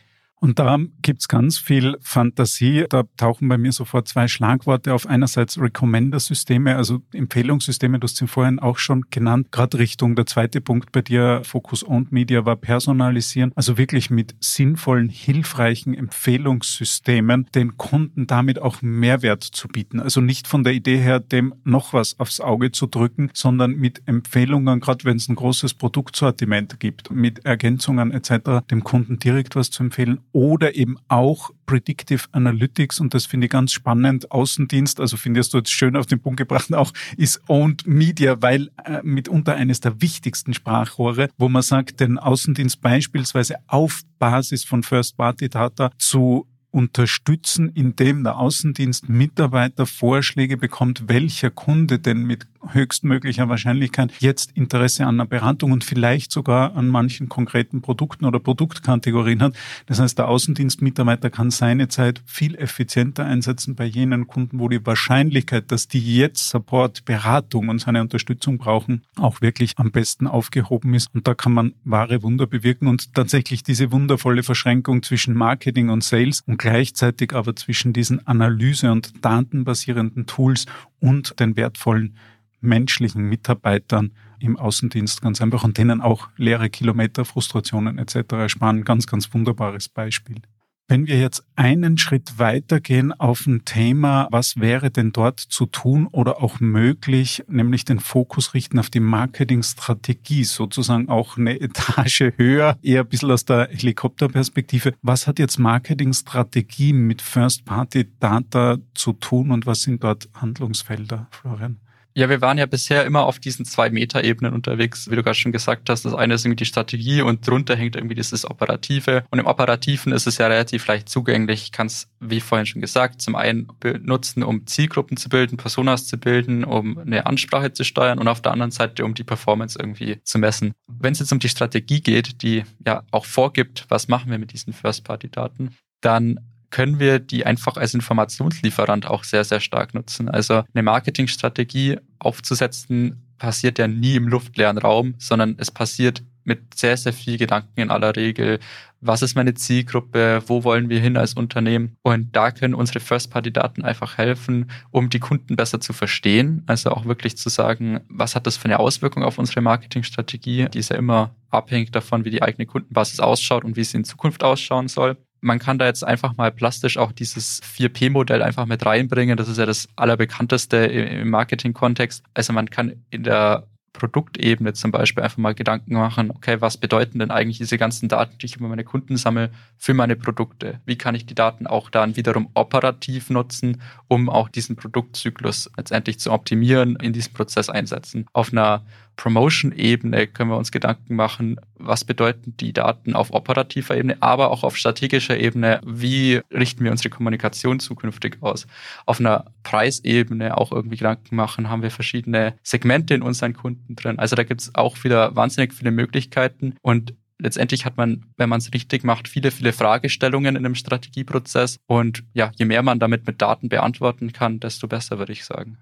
Und da gibt's ganz viel Fantasie. Da tauchen bei mir sofort zwei Schlagworte auf. Einerseits Recommender-Systeme, also Empfehlungssysteme, du hast sie vorhin auch schon genannt. Gerade Richtung der zweite Punkt bei dir, Focus Owned Media, war Personalisieren. Also wirklich mit sinnvollen, hilfreichen Empfehlungssystemen den Kunden damit auch Mehrwert zu bieten. Also nicht von der Idee her, dem noch was aufs Auge zu drücken, sondern mit Empfehlungen, gerade wenn es ein großes Produktsortiment gibt, mit Ergänzungen etc., dem Kunden direkt was zu empfehlen oder eben auch Predictive Analytics und das finde ich ganz spannend. Außendienst, also findest du jetzt schön auf den Punkt gebracht, auch ist Owned Media, weil äh, mitunter eines der wichtigsten Sprachrohre, wo man sagt, den Außendienst beispielsweise auf Basis von First-Party-Data zu unterstützen, indem der Außendienst Mitarbeiter Vorschläge bekommt, welcher Kunde denn mit höchstmöglicher Wahrscheinlichkeit jetzt Interesse an einer Beratung und vielleicht sogar an manchen konkreten Produkten oder Produktkategorien hat. Das heißt, der Außendienstmitarbeiter kann seine Zeit viel effizienter einsetzen bei jenen Kunden, wo die Wahrscheinlichkeit, dass die jetzt Support, Beratung und seine Unterstützung brauchen, auch wirklich am besten aufgehoben ist. Und da kann man wahre Wunder bewirken und tatsächlich diese wundervolle Verschränkung zwischen Marketing und Sales und gleichzeitig aber zwischen diesen Analyse- und datenbasierenden Tools und den wertvollen menschlichen Mitarbeitern im Außendienst ganz einfach und denen auch leere Kilometer, Frustrationen etc. ersparen. Ganz, ganz wunderbares Beispiel. Wenn wir jetzt einen Schritt weitergehen auf ein Thema, was wäre denn dort zu tun oder auch möglich, nämlich den Fokus richten auf die Marketingstrategie, sozusagen auch eine Etage höher, eher ein bisschen aus der Helikopterperspektive. Was hat jetzt Marketingstrategie mit First-Party-Data zu tun und was sind dort Handlungsfelder, Florian? Ja, wir waren ja bisher immer auf diesen zwei Meta-Ebenen unterwegs, wie du gerade schon gesagt hast. Das eine ist irgendwie die Strategie und drunter hängt irgendwie dieses Operative. Und im Operativen ist es ja relativ leicht zugänglich. Ich kann es, wie vorhin schon gesagt, zum einen benutzen, um Zielgruppen zu bilden, Personas zu bilden, um eine Ansprache zu steuern und auf der anderen Seite, um die Performance irgendwie zu messen. Wenn es jetzt um die Strategie geht, die ja auch vorgibt, was machen wir mit diesen First-Party-Daten, dann können wir die einfach als Informationslieferant auch sehr, sehr stark nutzen. Also eine Marketingstrategie aufzusetzen, passiert ja nie im luftleeren Raum, sondern es passiert mit sehr, sehr viel Gedanken in aller Regel. Was ist meine Zielgruppe? Wo wollen wir hin als Unternehmen? Und da können unsere First-Party-Daten einfach helfen, um die Kunden besser zu verstehen. Also auch wirklich zu sagen, was hat das für eine Auswirkung auf unsere Marketingstrategie? Die ist ja immer abhängig davon, wie die eigene Kundenbasis ausschaut und wie sie in Zukunft ausschauen soll man kann da jetzt einfach mal plastisch auch dieses 4P-Modell einfach mit reinbringen. Das ist ja das allerbekannteste im Marketing-Kontext. Also man kann in der Produktebene zum Beispiel einfach mal Gedanken machen, okay, was bedeuten denn eigentlich diese ganzen Daten, die ich über meine Kunden sammle, für meine Produkte? Wie kann ich die Daten auch dann wiederum operativ nutzen, um auch diesen Produktzyklus letztendlich zu optimieren, in diesem Prozess einsetzen? Auf einer Promotion-Ebene können wir uns Gedanken machen, was bedeuten die Daten auf operativer Ebene, aber auch auf strategischer Ebene, wie richten wir unsere Kommunikation zukünftig aus. Auf einer Preisebene auch irgendwie Gedanken machen, haben wir verschiedene Segmente in unseren Kunden drin. Also da gibt es auch wieder wahnsinnig viele Möglichkeiten und letztendlich hat man, wenn man es richtig macht, viele, viele Fragestellungen in einem Strategieprozess. Und ja, je mehr man damit mit Daten beantworten kann, desto besser, würde ich sagen.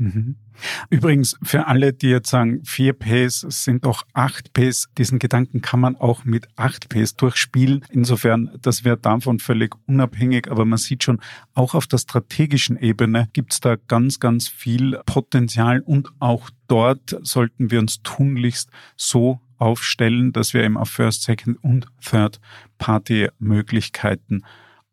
Mhm. Übrigens, für alle, die jetzt sagen, vier Ps sind doch acht Ps, diesen Gedanken kann man auch mit acht Ps durchspielen. Insofern, das wäre davon völlig unabhängig, aber man sieht schon, auch auf der strategischen Ebene gibt es da ganz, ganz viel Potenzial und auch dort sollten wir uns tunlichst so aufstellen, dass wir eben auf First, Second und Third Party Möglichkeiten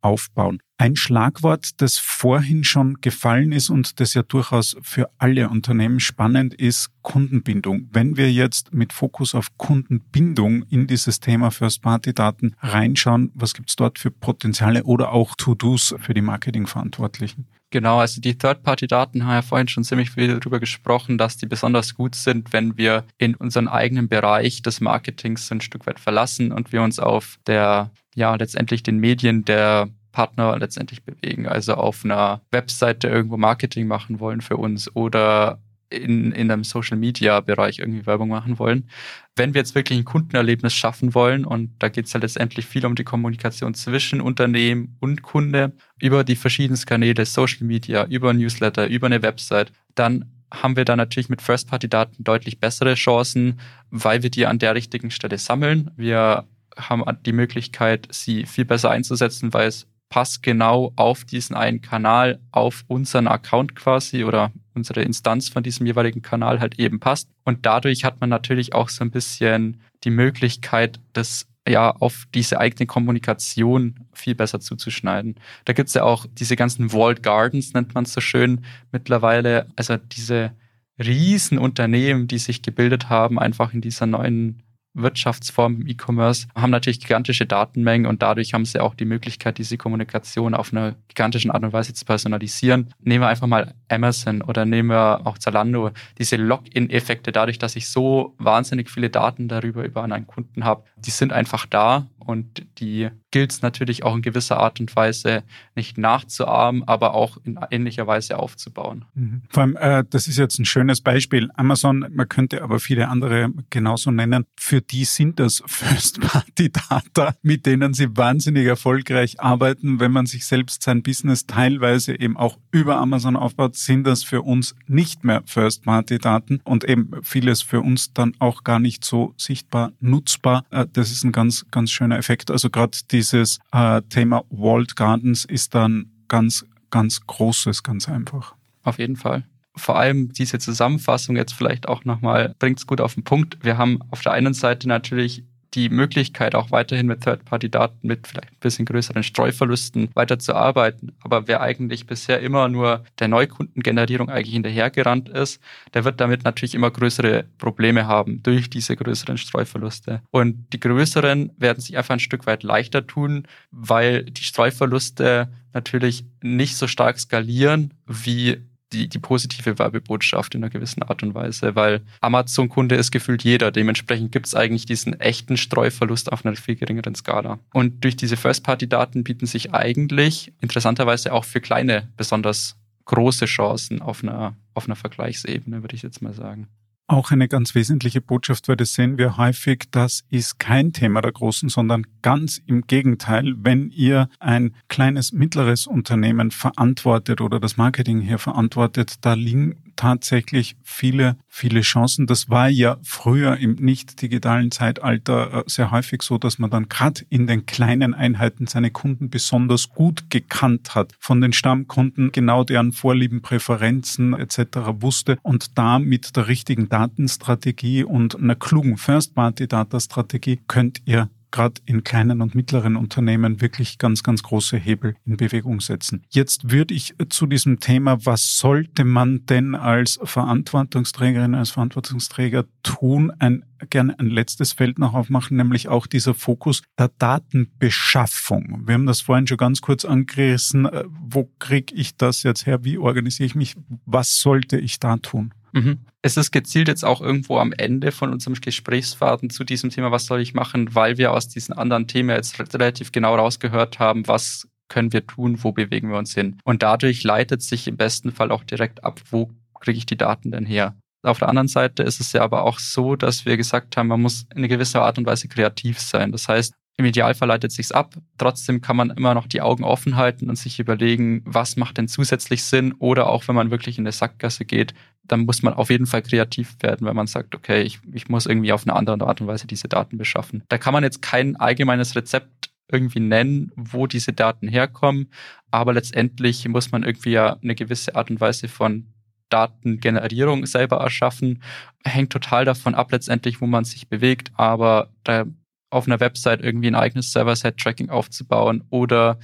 aufbauen. Ein Schlagwort, das vorhin schon gefallen ist und das ja durchaus für alle Unternehmen spannend ist, Kundenbindung. Wenn wir jetzt mit Fokus auf Kundenbindung in dieses Thema First-Party-Daten reinschauen, was gibt's dort für Potenziale oder auch To-Dos für die Marketingverantwortlichen? Genau, also die Third-Party-Daten haben ja vorhin schon ziemlich viel darüber gesprochen, dass die besonders gut sind, wenn wir in unseren eigenen Bereich des Marketings ein Stück weit verlassen und wir uns auf der, ja, letztendlich den Medien der Partner letztendlich bewegen. Also auf einer Webseite irgendwo Marketing machen wollen für uns oder in, in einem Social Media Bereich irgendwie Werbung machen wollen. Wenn wir jetzt wirklich ein Kundenerlebnis schaffen wollen, und da geht es ja letztendlich viel um die Kommunikation zwischen Unternehmen und Kunde über die verschiedenen Kanäle, Social Media, über Newsletter, über eine Website, dann haben wir da natürlich mit First-Party-Daten deutlich bessere Chancen, weil wir die an der richtigen Stelle sammeln. Wir haben die Möglichkeit, sie viel besser einzusetzen, weil es passt genau auf diesen einen Kanal, auf unseren Account quasi oder unsere Instanz von diesem jeweiligen Kanal halt eben passt. Und dadurch hat man natürlich auch so ein bisschen die Möglichkeit, das ja auf diese eigene Kommunikation viel besser zuzuschneiden. Da gibt's ja auch diese ganzen Walled Gardens, nennt man es so schön mittlerweile. Also diese Riesenunternehmen, die sich gebildet haben, einfach in dieser neuen Wirtschaftsform im E-Commerce haben natürlich gigantische Datenmengen und dadurch haben sie auch die Möglichkeit, diese Kommunikation auf eine gigantischen Art und Weise zu personalisieren. Nehmen wir einfach mal Amazon oder nehmen wir auch Zalando. Diese Login-Effekte, dadurch, dass ich so wahnsinnig viele Daten darüber über einen Kunden habe, die sind einfach da und die gilt es natürlich auch in gewisser Art und Weise nicht nachzuahmen, aber auch in ähnlicher Weise aufzubauen. Mhm. Vor allem, äh, das ist jetzt ein schönes Beispiel. Amazon, man könnte aber viele andere genauso nennen. Für die sind das First-Party-Data, mit denen sie wahnsinnig erfolgreich arbeiten. Wenn man sich selbst sein Business teilweise eben auch über Amazon aufbaut, sind das für uns nicht mehr First-Party-Daten und eben vieles für uns dann auch gar nicht so sichtbar nutzbar. Äh, das ist ein ganz, ganz schöner Effekt. Also gerade dieses äh, Thema Walled Gardens ist dann ganz, ganz großes, ganz einfach. Auf jeden Fall vor allem diese Zusammenfassung jetzt vielleicht auch nochmal bringt es gut auf den Punkt. Wir haben auf der einen Seite natürlich die Möglichkeit, auch weiterhin mit Third-Party-Daten mit vielleicht ein bisschen größeren Streuverlusten weiterzuarbeiten. Aber wer eigentlich bisher immer nur der Neukundengenerierung eigentlich hinterhergerannt ist, der wird damit natürlich immer größere Probleme haben durch diese größeren Streuverluste. Und die größeren werden sich einfach ein Stück weit leichter tun, weil die Streuverluste natürlich nicht so stark skalieren wie die, die positive Werbebotschaft in einer gewissen Art und Weise, weil Amazon-Kunde ist gefühlt jeder. Dementsprechend gibt es eigentlich diesen echten Streuverlust auf einer viel geringeren Skala. Und durch diese First-Party-Daten bieten sich eigentlich interessanterweise auch für kleine besonders große Chancen auf einer, auf einer Vergleichsebene, würde ich jetzt mal sagen. Auch eine ganz wesentliche Botschaft, weil das sehen wir häufig, das ist kein Thema der Großen, sondern ganz im Gegenteil. Wenn ihr ein kleines, mittleres Unternehmen verantwortet oder das Marketing hier verantwortet, da liegen tatsächlich viele, viele Chancen. Das war ja früher im nicht digitalen Zeitalter äh, sehr häufig so, dass man dann gerade in den kleinen Einheiten seine Kunden besonders gut gekannt hat. Von den Stammkunden genau deren Vorlieben, Präferenzen etc. wusste und da mit der richtigen Datenstrategie und einer klugen First-Party-Data-Strategie könnt ihr gerade in kleinen und mittleren Unternehmen wirklich ganz, ganz große Hebel in Bewegung setzen. Jetzt würde ich zu diesem Thema, was sollte man denn als Verantwortungsträgerin, als Verantwortungsträger tun, ein, gerne ein letztes Feld noch aufmachen, nämlich auch dieser Fokus der Datenbeschaffung. Wir haben das vorhin schon ganz kurz angerissen. Äh, wo kriege ich das jetzt her? Wie organisiere ich mich? Was sollte ich da tun? Mhm. Es ist gezielt jetzt auch irgendwo am Ende von unserem Gesprächsfaden zu diesem Thema, was soll ich machen, weil wir aus diesen anderen Themen jetzt relativ genau rausgehört haben, was können wir tun, wo bewegen wir uns hin. Und dadurch leitet sich im besten Fall auch direkt ab, wo kriege ich die Daten denn her. Auf der anderen Seite ist es ja aber auch so, dass wir gesagt haben, man muss in einer gewisser Art und Weise kreativ sein. Das heißt, im Idealfall leitet sich's ab. Trotzdem kann man immer noch die Augen offen halten und sich überlegen, was macht denn zusätzlich Sinn? Oder auch wenn man wirklich in eine Sackgasse geht, dann muss man auf jeden Fall kreativ werden, wenn man sagt, okay, ich, ich muss irgendwie auf eine andere Art und Weise diese Daten beschaffen. Da kann man jetzt kein allgemeines Rezept irgendwie nennen, wo diese Daten herkommen, aber letztendlich muss man irgendwie ja eine gewisse Art und Weise von Datengenerierung selber erschaffen. Hängt total davon ab, letztendlich, wo man sich bewegt, aber da auf einer Website irgendwie ein eigenes Server-Side-Tracking aufzubauen oder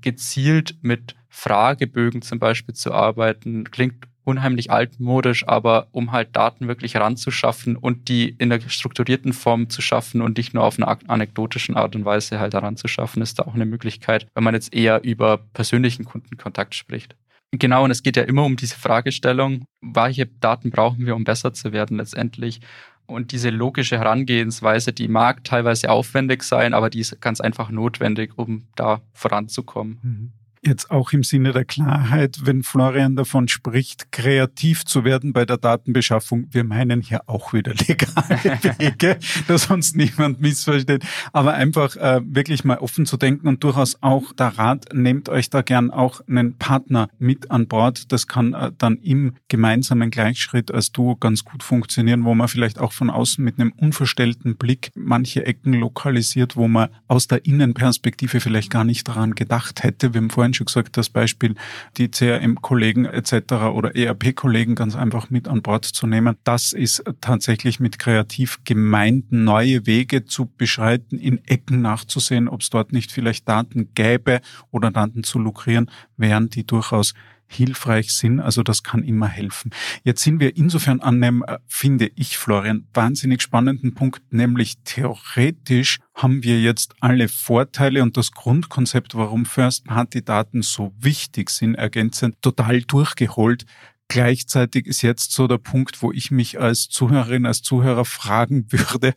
gezielt mit Fragebögen zum Beispiel zu arbeiten. Klingt unheimlich altmodisch, aber um halt Daten wirklich ranzuschaffen und die in der strukturierten Form zu schaffen und nicht nur auf einer anekdotischen Art und Weise halt heranzuschaffen, ist da auch eine Möglichkeit, wenn man jetzt eher über persönlichen Kundenkontakt spricht. Genau, und es geht ja immer um diese Fragestellung, welche Daten brauchen wir, um besser zu werden letztendlich. Und diese logische Herangehensweise, die mag teilweise aufwendig sein, aber die ist ganz einfach notwendig, um da voranzukommen. Mhm jetzt auch im Sinne der Klarheit, wenn Florian davon spricht, kreativ zu werden bei der Datenbeschaffung. Wir meinen hier auch wieder legale Wege, dass uns niemand missversteht. Aber einfach äh, wirklich mal offen zu denken und durchaus auch der Rat, nehmt euch da gern auch einen Partner mit an Bord. Das kann äh, dann im gemeinsamen Gleichschritt als Duo ganz gut funktionieren, wo man vielleicht auch von außen mit einem unverstellten Blick manche Ecken lokalisiert, wo man aus der Innenperspektive vielleicht gar nicht daran gedacht hätte. Wir haben vorhin schon gesagt, das Beispiel, die CRM-Kollegen etc. oder ERP-Kollegen ganz einfach mit an Bord zu nehmen. Das ist tatsächlich mit kreativ gemeint, neue Wege zu beschreiten, in Ecken nachzusehen, ob es dort nicht vielleicht Daten gäbe oder Daten zu lukrieren, wären die durchaus hilfreich sind. Also das kann immer helfen. Jetzt sind wir insofern an einem, äh, finde ich, Florian, wahnsinnig spannenden Punkt, nämlich theoretisch haben wir jetzt alle Vorteile und das Grundkonzept, warum First-Party-Daten so wichtig sind, ergänzend total durchgeholt. Gleichzeitig ist jetzt so der Punkt, wo ich mich als Zuhörerin, als Zuhörer fragen würde,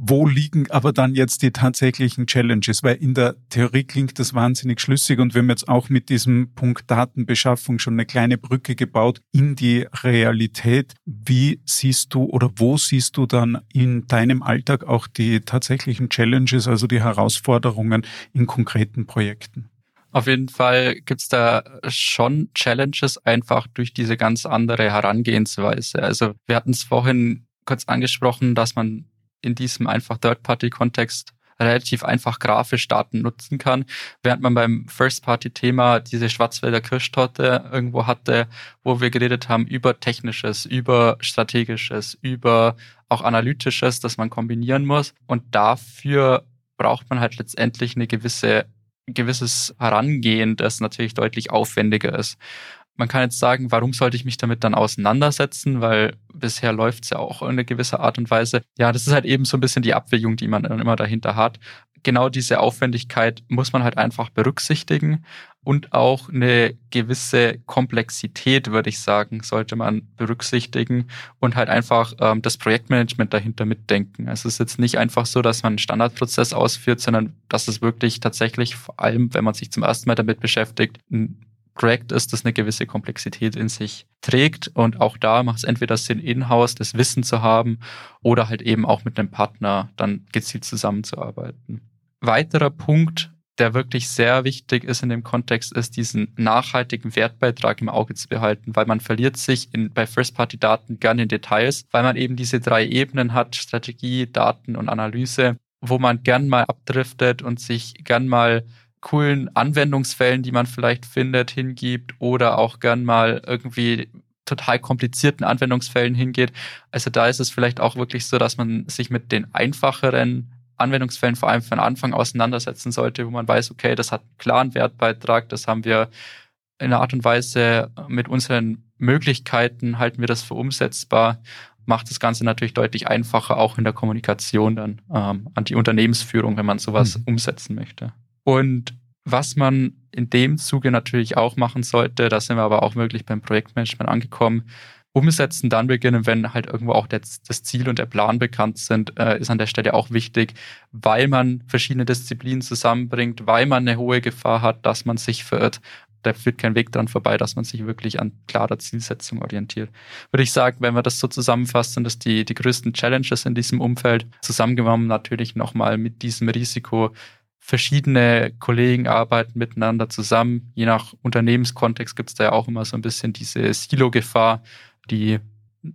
Wo liegen aber dann jetzt die tatsächlichen Challenges? Weil in der Theorie klingt das wahnsinnig schlüssig und wir haben jetzt auch mit diesem Punkt Datenbeschaffung schon eine kleine Brücke gebaut in die Realität. Wie siehst du oder wo siehst du dann in deinem Alltag auch die tatsächlichen Challenges, also die Herausforderungen in konkreten Projekten? Auf jeden Fall gibt's da schon Challenges einfach durch diese ganz andere Herangehensweise. Also wir hatten es vorhin kurz angesprochen, dass man in diesem einfach Third-Party-Kontext relativ einfach grafisch Daten nutzen kann, während man beim First-Party-Thema diese Schwarzwälder Kirschtorte irgendwo hatte, wo wir geredet haben über Technisches, über Strategisches, über auch Analytisches, das man kombinieren muss. Und dafür braucht man halt letztendlich eine gewisse gewisses Herangehen, das natürlich deutlich aufwendiger ist. Man kann jetzt sagen, warum sollte ich mich damit dann auseinandersetzen, weil bisher läuft es ja auch in einer gewisser Art und Weise. Ja, das ist halt eben so ein bisschen die Abwägung, die man dann immer dahinter hat. Genau diese Aufwendigkeit muss man halt einfach berücksichtigen und auch eine gewisse Komplexität, würde ich sagen, sollte man berücksichtigen und halt einfach ähm, das Projektmanagement dahinter mitdenken. Es ist jetzt nicht einfach so, dass man einen Standardprozess ausführt, sondern dass es wirklich tatsächlich, vor allem wenn man sich zum ersten Mal damit beschäftigt, ein Projekt ist, das eine gewisse Komplexität in sich trägt. Und auch da macht es entweder Sinn, in-house das Wissen zu haben oder halt eben auch mit einem Partner dann gezielt zusammenzuarbeiten. Weiterer Punkt, der wirklich sehr wichtig ist in dem Kontext, ist diesen nachhaltigen Wertbeitrag im Auge zu behalten, weil man verliert sich in, bei First-Party-Daten gerne in Details, weil man eben diese drei Ebenen hat, Strategie, Daten und Analyse, wo man gern mal abdriftet und sich gern mal coolen Anwendungsfällen, die man vielleicht findet, hingibt oder auch gern mal irgendwie total komplizierten Anwendungsfällen hingeht. Also da ist es vielleicht auch wirklich so, dass man sich mit den einfacheren Anwendungsfällen vor allem von Anfang auseinandersetzen sollte, wo man weiß, okay, das hat einen klaren Wertbeitrag, das haben wir in einer Art und Weise mit unseren Möglichkeiten halten wir das für umsetzbar, macht das Ganze natürlich deutlich einfacher, auch in der Kommunikation dann ähm, an die Unternehmensführung, wenn man sowas mhm. umsetzen möchte. Und was man in dem Zuge natürlich auch machen sollte, da sind wir aber auch wirklich beim Projektmanagement angekommen, umsetzen, dann beginnen, wenn halt irgendwo auch das, das Ziel und der Plan bekannt sind, äh, ist an der Stelle auch wichtig, weil man verschiedene Disziplinen zusammenbringt, weil man eine hohe Gefahr hat, dass man sich verirrt. Da führt kein Weg dran vorbei, dass man sich wirklich an klarer Zielsetzung orientiert. Würde ich sagen, wenn man das so zusammenfasst, sind das die, die größten Challenges in diesem Umfeld. Zusammengenommen natürlich nochmal mit diesem Risiko, verschiedene Kollegen arbeiten miteinander zusammen. Je nach Unternehmenskontext gibt es da ja auch immer so ein bisschen diese Silo-Gefahr, die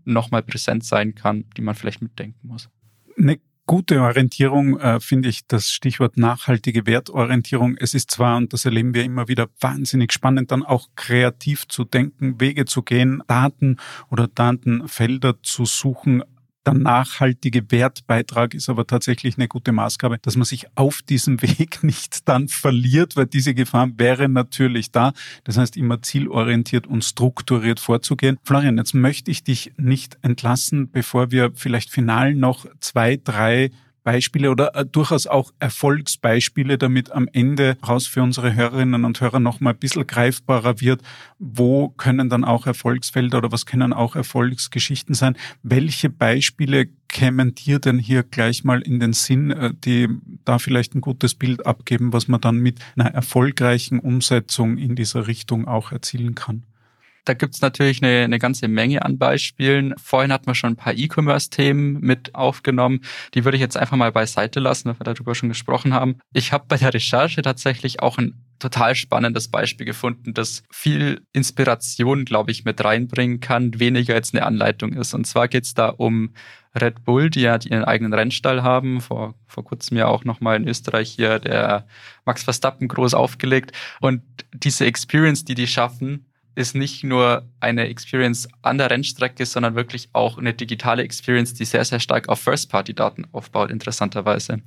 nochmal präsent sein kann, die man vielleicht mitdenken muss. Eine gute Orientierung äh, finde ich das Stichwort nachhaltige Wertorientierung. Es ist zwar, und das erleben wir immer wieder, wahnsinnig spannend, dann auch kreativ zu denken, Wege zu gehen, Daten oder Datenfelder zu suchen, der nachhaltige Wertbeitrag ist aber tatsächlich eine gute Maßgabe, dass man sich auf diesem Weg nicht dann verliert, weil diese Gefahr wäre natürlich da. Das heißt, immer zielorientiert und strukturiert vorzugehen. Florian, jetzt möchte ich dich nicht entlassen, bevor wir vielleicht final noch zwei, drei Beispiele oder äh, durchaus auch Erfolgsbeispiele, damit am Ende raus für unsere Hörerinnen und Hörer noch mal ein bisschen greifbarer wird, wo können dann auch Erfolgsfelder oder was können auch Erfolgsgeschichten sein? Welche Beispiele kämen dir denn hier gleich mal in den Sinn, äh, die da vielleicht ein gutes Bild abgeben, was man dann mit einer erfolgreichen Umsetzung in dieser Richtung auch erzielen kann? Da gibt's natürlich eine, eine ganze Menge an Beispielen. Vorhin hatten wir schon ein paar E-Commerce-Themen mit aufgenommen. Die würde ich jetzt einfach mal beiseite lassen, weil wir darüber schon gesprochen haben. Ich habe bei der Recherche tatsächlich auch ein total spannendes Beispiel gefunden, das viel Inspiration, glaube ich, mit reinbringen kann, weniger jetzt eine Anleitung ist. Und zwar geht's da um Red Bull, die ja ihren eigenen Rennstall haben. Vor, vor kurzem ja auch nochmal in Österreich hier der Max Verstappen groß aufgelegt. Und diese Experience, die die schaffen, ist nicht nur eine Experience an der Rennstrecke, sondern wirklich auch eine digitale Experience, die sehr, sehr stark auf First-Party-Daten aufbaut, interessanterweise.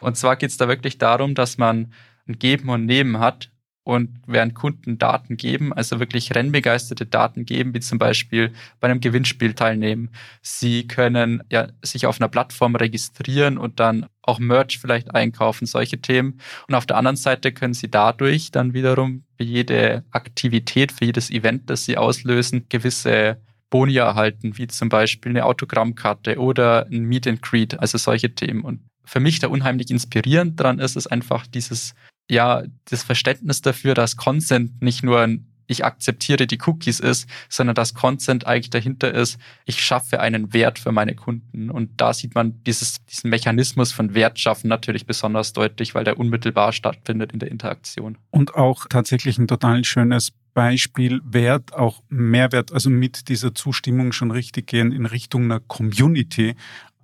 Und zwar geht es da wirklich darum, dass man ein Geben und Nehmen hat und während Kunden Daten geben, also wirklich rennbegeisterte Daten geben, wie zum Beispiel bei einem Gewinnspiel teilnehmen. Sie können ja sich auf einer Plattform registrieren und dann auch Merch vielleicht einkaufen, solche Themen. Und auf der anderen Seite können Sie dadurch dann wiederum für jede Aktivität, für jedes Event, das Sie auslösen, gewisse Boni erhalten, wie zum Beispiel eine Autogrammkarte oder ein Meet and Greet, also solche Themen. Und für mich da unheimlich inspirierend dran ist, ist einfach dieses, ja, das Verständnis dafür, dass Consent nicht nur ein ich akzeptiere die Cookies ist, sondern dass Consent eigentlich dahinter ist, ich schaffe einen Wert für meine Kunden. Und da sieht man dieses, diesen Mechanismus von Wertschaffen natürlich besonders deutlich, weil der unmittelbar stattfindet in der Interaktion. Und auch tatsächlich ein total schönes Beispiel Wert, auch Mehrwert, also mit dieser Zustimmung schon richtig gehen in Richtung einer Community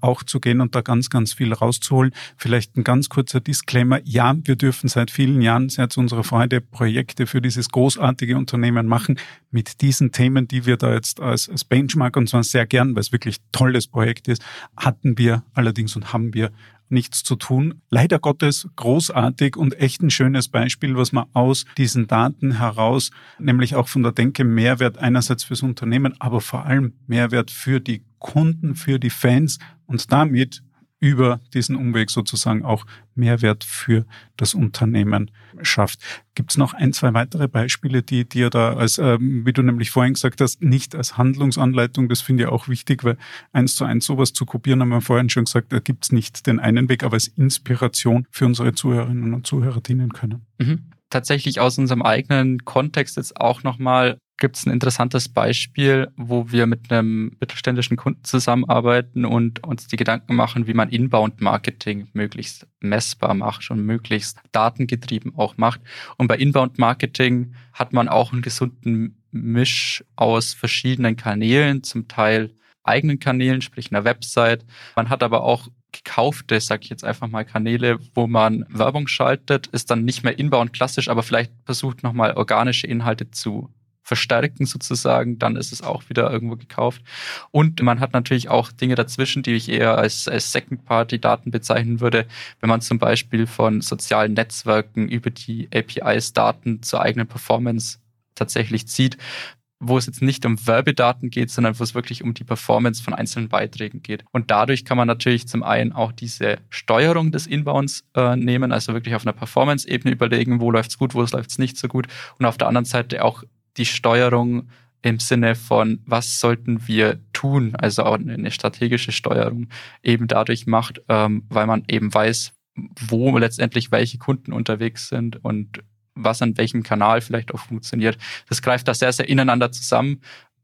auch zu gehen und da ganz, ganz viel rauszuholen. Vielleicht ein ganz kurzer Disclaimer. Ja, wir dürfen seit vielen Jahren sehr zu unserer Freude Projekte für dieses großartige Unternehmen machen mit diesen Themen, die wir da jetzt als, als Benchmark und zwar sehr gern, weil es wirklich tolles Projekt ist, hatten wir allerdings und haben wir nichts zu tun. Leider Gottes großartig und echt ein schönes Beispiel, was man aus diesen Daten heraus, nämlich auch von der Denke Mehrwert einerseits fürs Unternehmen, aber vor allem Mehrwert für die Kunden, für die Fans und damit über diesen Umweg sozusagen auch Mehrwert für das Unternehmen schafft. Gibt es noch ein, zwei weitere Beispiele, die dir da als, ähm, wie du nämlich vorhin gesagt hast, nicht als Handlungsanleitung, das finde ich auch wichtig, weil eins zu eins sowas zu kopieren, haben wir vorhin schon gesagt, da gibt es nicht den einen Weg, aber als Inspiration für unsere Zuhörerinnen und Zuhörer dienen können. Mhm. Tatsächlich aus unserem eigenen Kontext jetzt auch nochmal gibt es ein interessantes Beispiel, wo wir mit einem mittelständischen Kunden zusammenarbeiten und uns die Gedanken machen, wie man Inbound-Marketing möglichst messbar macht und möglichst datengetrieben auch macht. Und bei Inbound-Marketing hat man auch einen gesunden Misch aus verschiedenen Kanälen, zum Teil eigenen Kanälen, sprich einer Website. Man hat aber auch gekaufte, sag ich jetzt einfach mal, Kanäle, wo man Werbung schaltet, ist dann nicht mehr inbound klassisch, aber vielleicht versucht nochmal organische Inhalte zu verstärken sozusagen, dann ist es auch wieder irgendwo gekauft. Und man hat natürlich auch Dinge dazwischen, die ich eher als, als Second-Party-Daten bezeichnen würde, wenn man zum Beispiel von sozialen Netzwerken über die APIs Daten zur eigenen Performance tatsächlich zieht, wo es jetzt nicht um Werbedaten geht, sondern wo es wirklich um die Performance von einzelnen Beiträgen geht. Und dadurch kann man natürlich zum einen auch diese Steuerung des Inbounds äh, nehmen, also wirklich auf einer Performance-Ebene überlegen, wo läuft's gut, wo läuft's nicht so gut. Und auf der anderen Seite auch die Steuerung im Sinne von, was sollten wir tun, also auch eine strategische Steuerung eben dadurch macht, ähm, weil man eben weiß, wo letztendlich welche Kunden unterwegs sind und was an welchem Kanal vielleicht auch funktioniert. Das greift da sehr, sehr ineinander zusammen.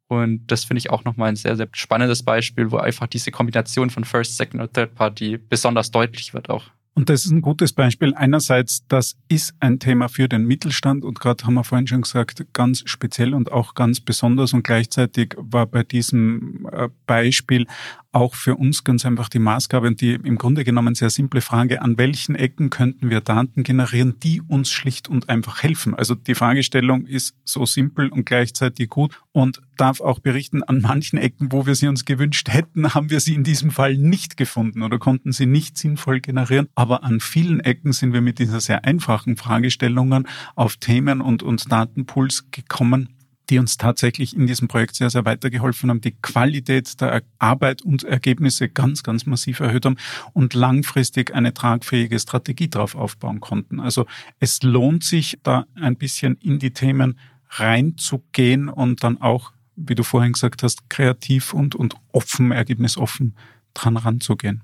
Und das finde ich auch nochmal ein sehr, sehr spannendes Beispiel, wo einfach diese Kombination von First, Second und Third Party besonders deutlich wird auch. Und das ist ein gutes Beispiel. Einerseits, das ist ein Thema für den Mittelstand und gerade haben wir vorhin schon gesagt, ganz speziell und auch ganz besonders und gleichzeitig war bei diesem äh, Beispiel auch für uns ganz einfach die Maßgabe und die im Grunde genommen sehr simple Frage, an welchen Ecken könnten wir Daten generieren, die uns schlicht und einfach helfen. Also die Fragestellung ist so simpel und gleichzeitig gut und darf auch berichten, an manchen Ecken, wo wir sie uns gewünscht hätten, haben wir sie in diesem Fall nicht gefunden oder konnten sie nicht sinnvoll generieren. Aber an vielen Ecken sind wir mit dieser sehr einfachen Fragestellungen auf Themen und, und Datenpools gekommen, die uns tatsächlich in diesem Projekt sehr, sehr weitergeholfen haben, die Qualität der Arbeit und Ergebnisse ganz, ganz massiv erhöht haben und langfristig eine tragfähige Strategie darauf aufbauen konnten. Also es lohnt sich, da ein bisschen in die Themen reinzugehen und dann auch, wie du vorhin gesagt hast, kreativ und, und offen, ergebnisoffen dran ranzugehen.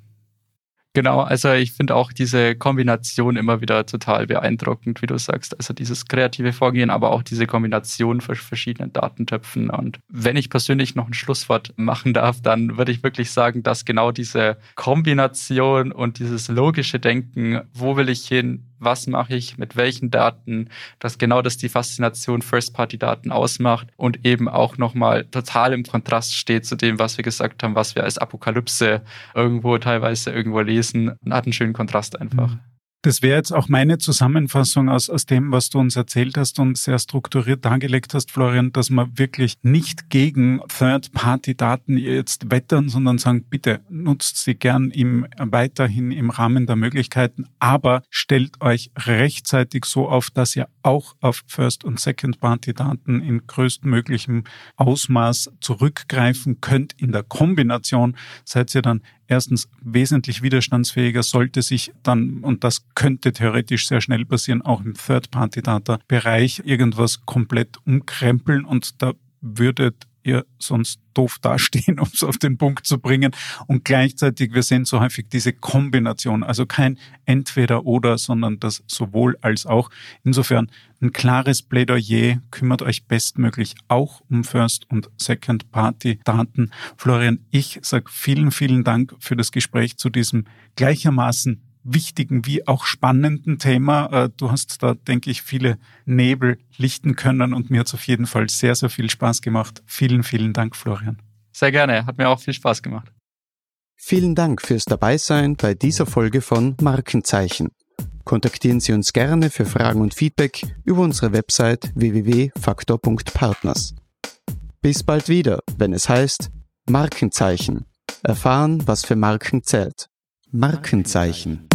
Genau, also ich finde auch diese Kombination immer wieder total beeindruckend, wie du sagst. Also dieses kreative Vorgehen, aber auch diese Kombination von verschiedenen Datentöpfen. Und wenn ich persönlich noch ein Schlusswort machen darf, dann würde ich wirklich sagen, dass genau diese Kombination und dieses logische Denken, wo will ich hin, was mache ich, mit welchen Daten, dass genau das die Faszination First-Party-Daten ausmacht und eben auch nochmal total im Kontrast steht zu dem, was wir gesagt haben, was wir als Apokalypse irgendwo teilweise irgendwo lesen, hat einen schönen Kontrast einfach. Mhm. Das wäre jetzt auch meine Zusammenfassung aus, aus dem, was du uns erzählt hast und sehr strukturiert dargelegt hast, Florian, dass man wirklich nicht gegen Third-Party-Daten jetzt wettern, sondern sagen, bitte nutzt sie gern im, weiterhin im Rahmen der Möglichkeiten, aber stellt euch rechtzeitig so auf, dass ihr auch auf First- und Second-Party-Daten in größtmöglichem Ausmaß zurückgreifen könnt. In der Kombination seid ihr dann erstens wesentlich widerstandsfähiger, sollte sich dann, und das könnte theoretisch sehr schnell passieren, auch im Third-Party-Data-Bereich irgendwas komplett umkrempeln. Und da würdet ihr sonst doof dastehen, um es auf den Punkt zu bringen. Und gleichzeitig, wir sehen so häufig diese Kombination, also kein entweder oder, sondern das sowohl als auch. Insofern ein klares Plädoyer, kümmert euch bestmöglich auch um First- und Second-Party-Daten. Florian, ich sage vielen, vielen Dank für das Gespräch zu diesem gleichermaßen wichtigen wie auch spannenden Thema. Äh, du hast da, denke ich, viele Nebel lichten können und mir hat es auf jeden Fall sehr, sehr viel Spaß gemacht. Vielen, vielen Dank, Florian. Sehr gerne, hat mir auch viel Spaß gemacht. Vielen Dank fürs Dabeisein bei dieser Folge von Markenzeichen. Kontaktieren Sie uns gerne für Fragen und Feedback über unsere Website www.faktor.partners. Bis bald wieder, wenn es heißt Markenzeichen. Erfahren, was für Marken zählt. Markenzeichen.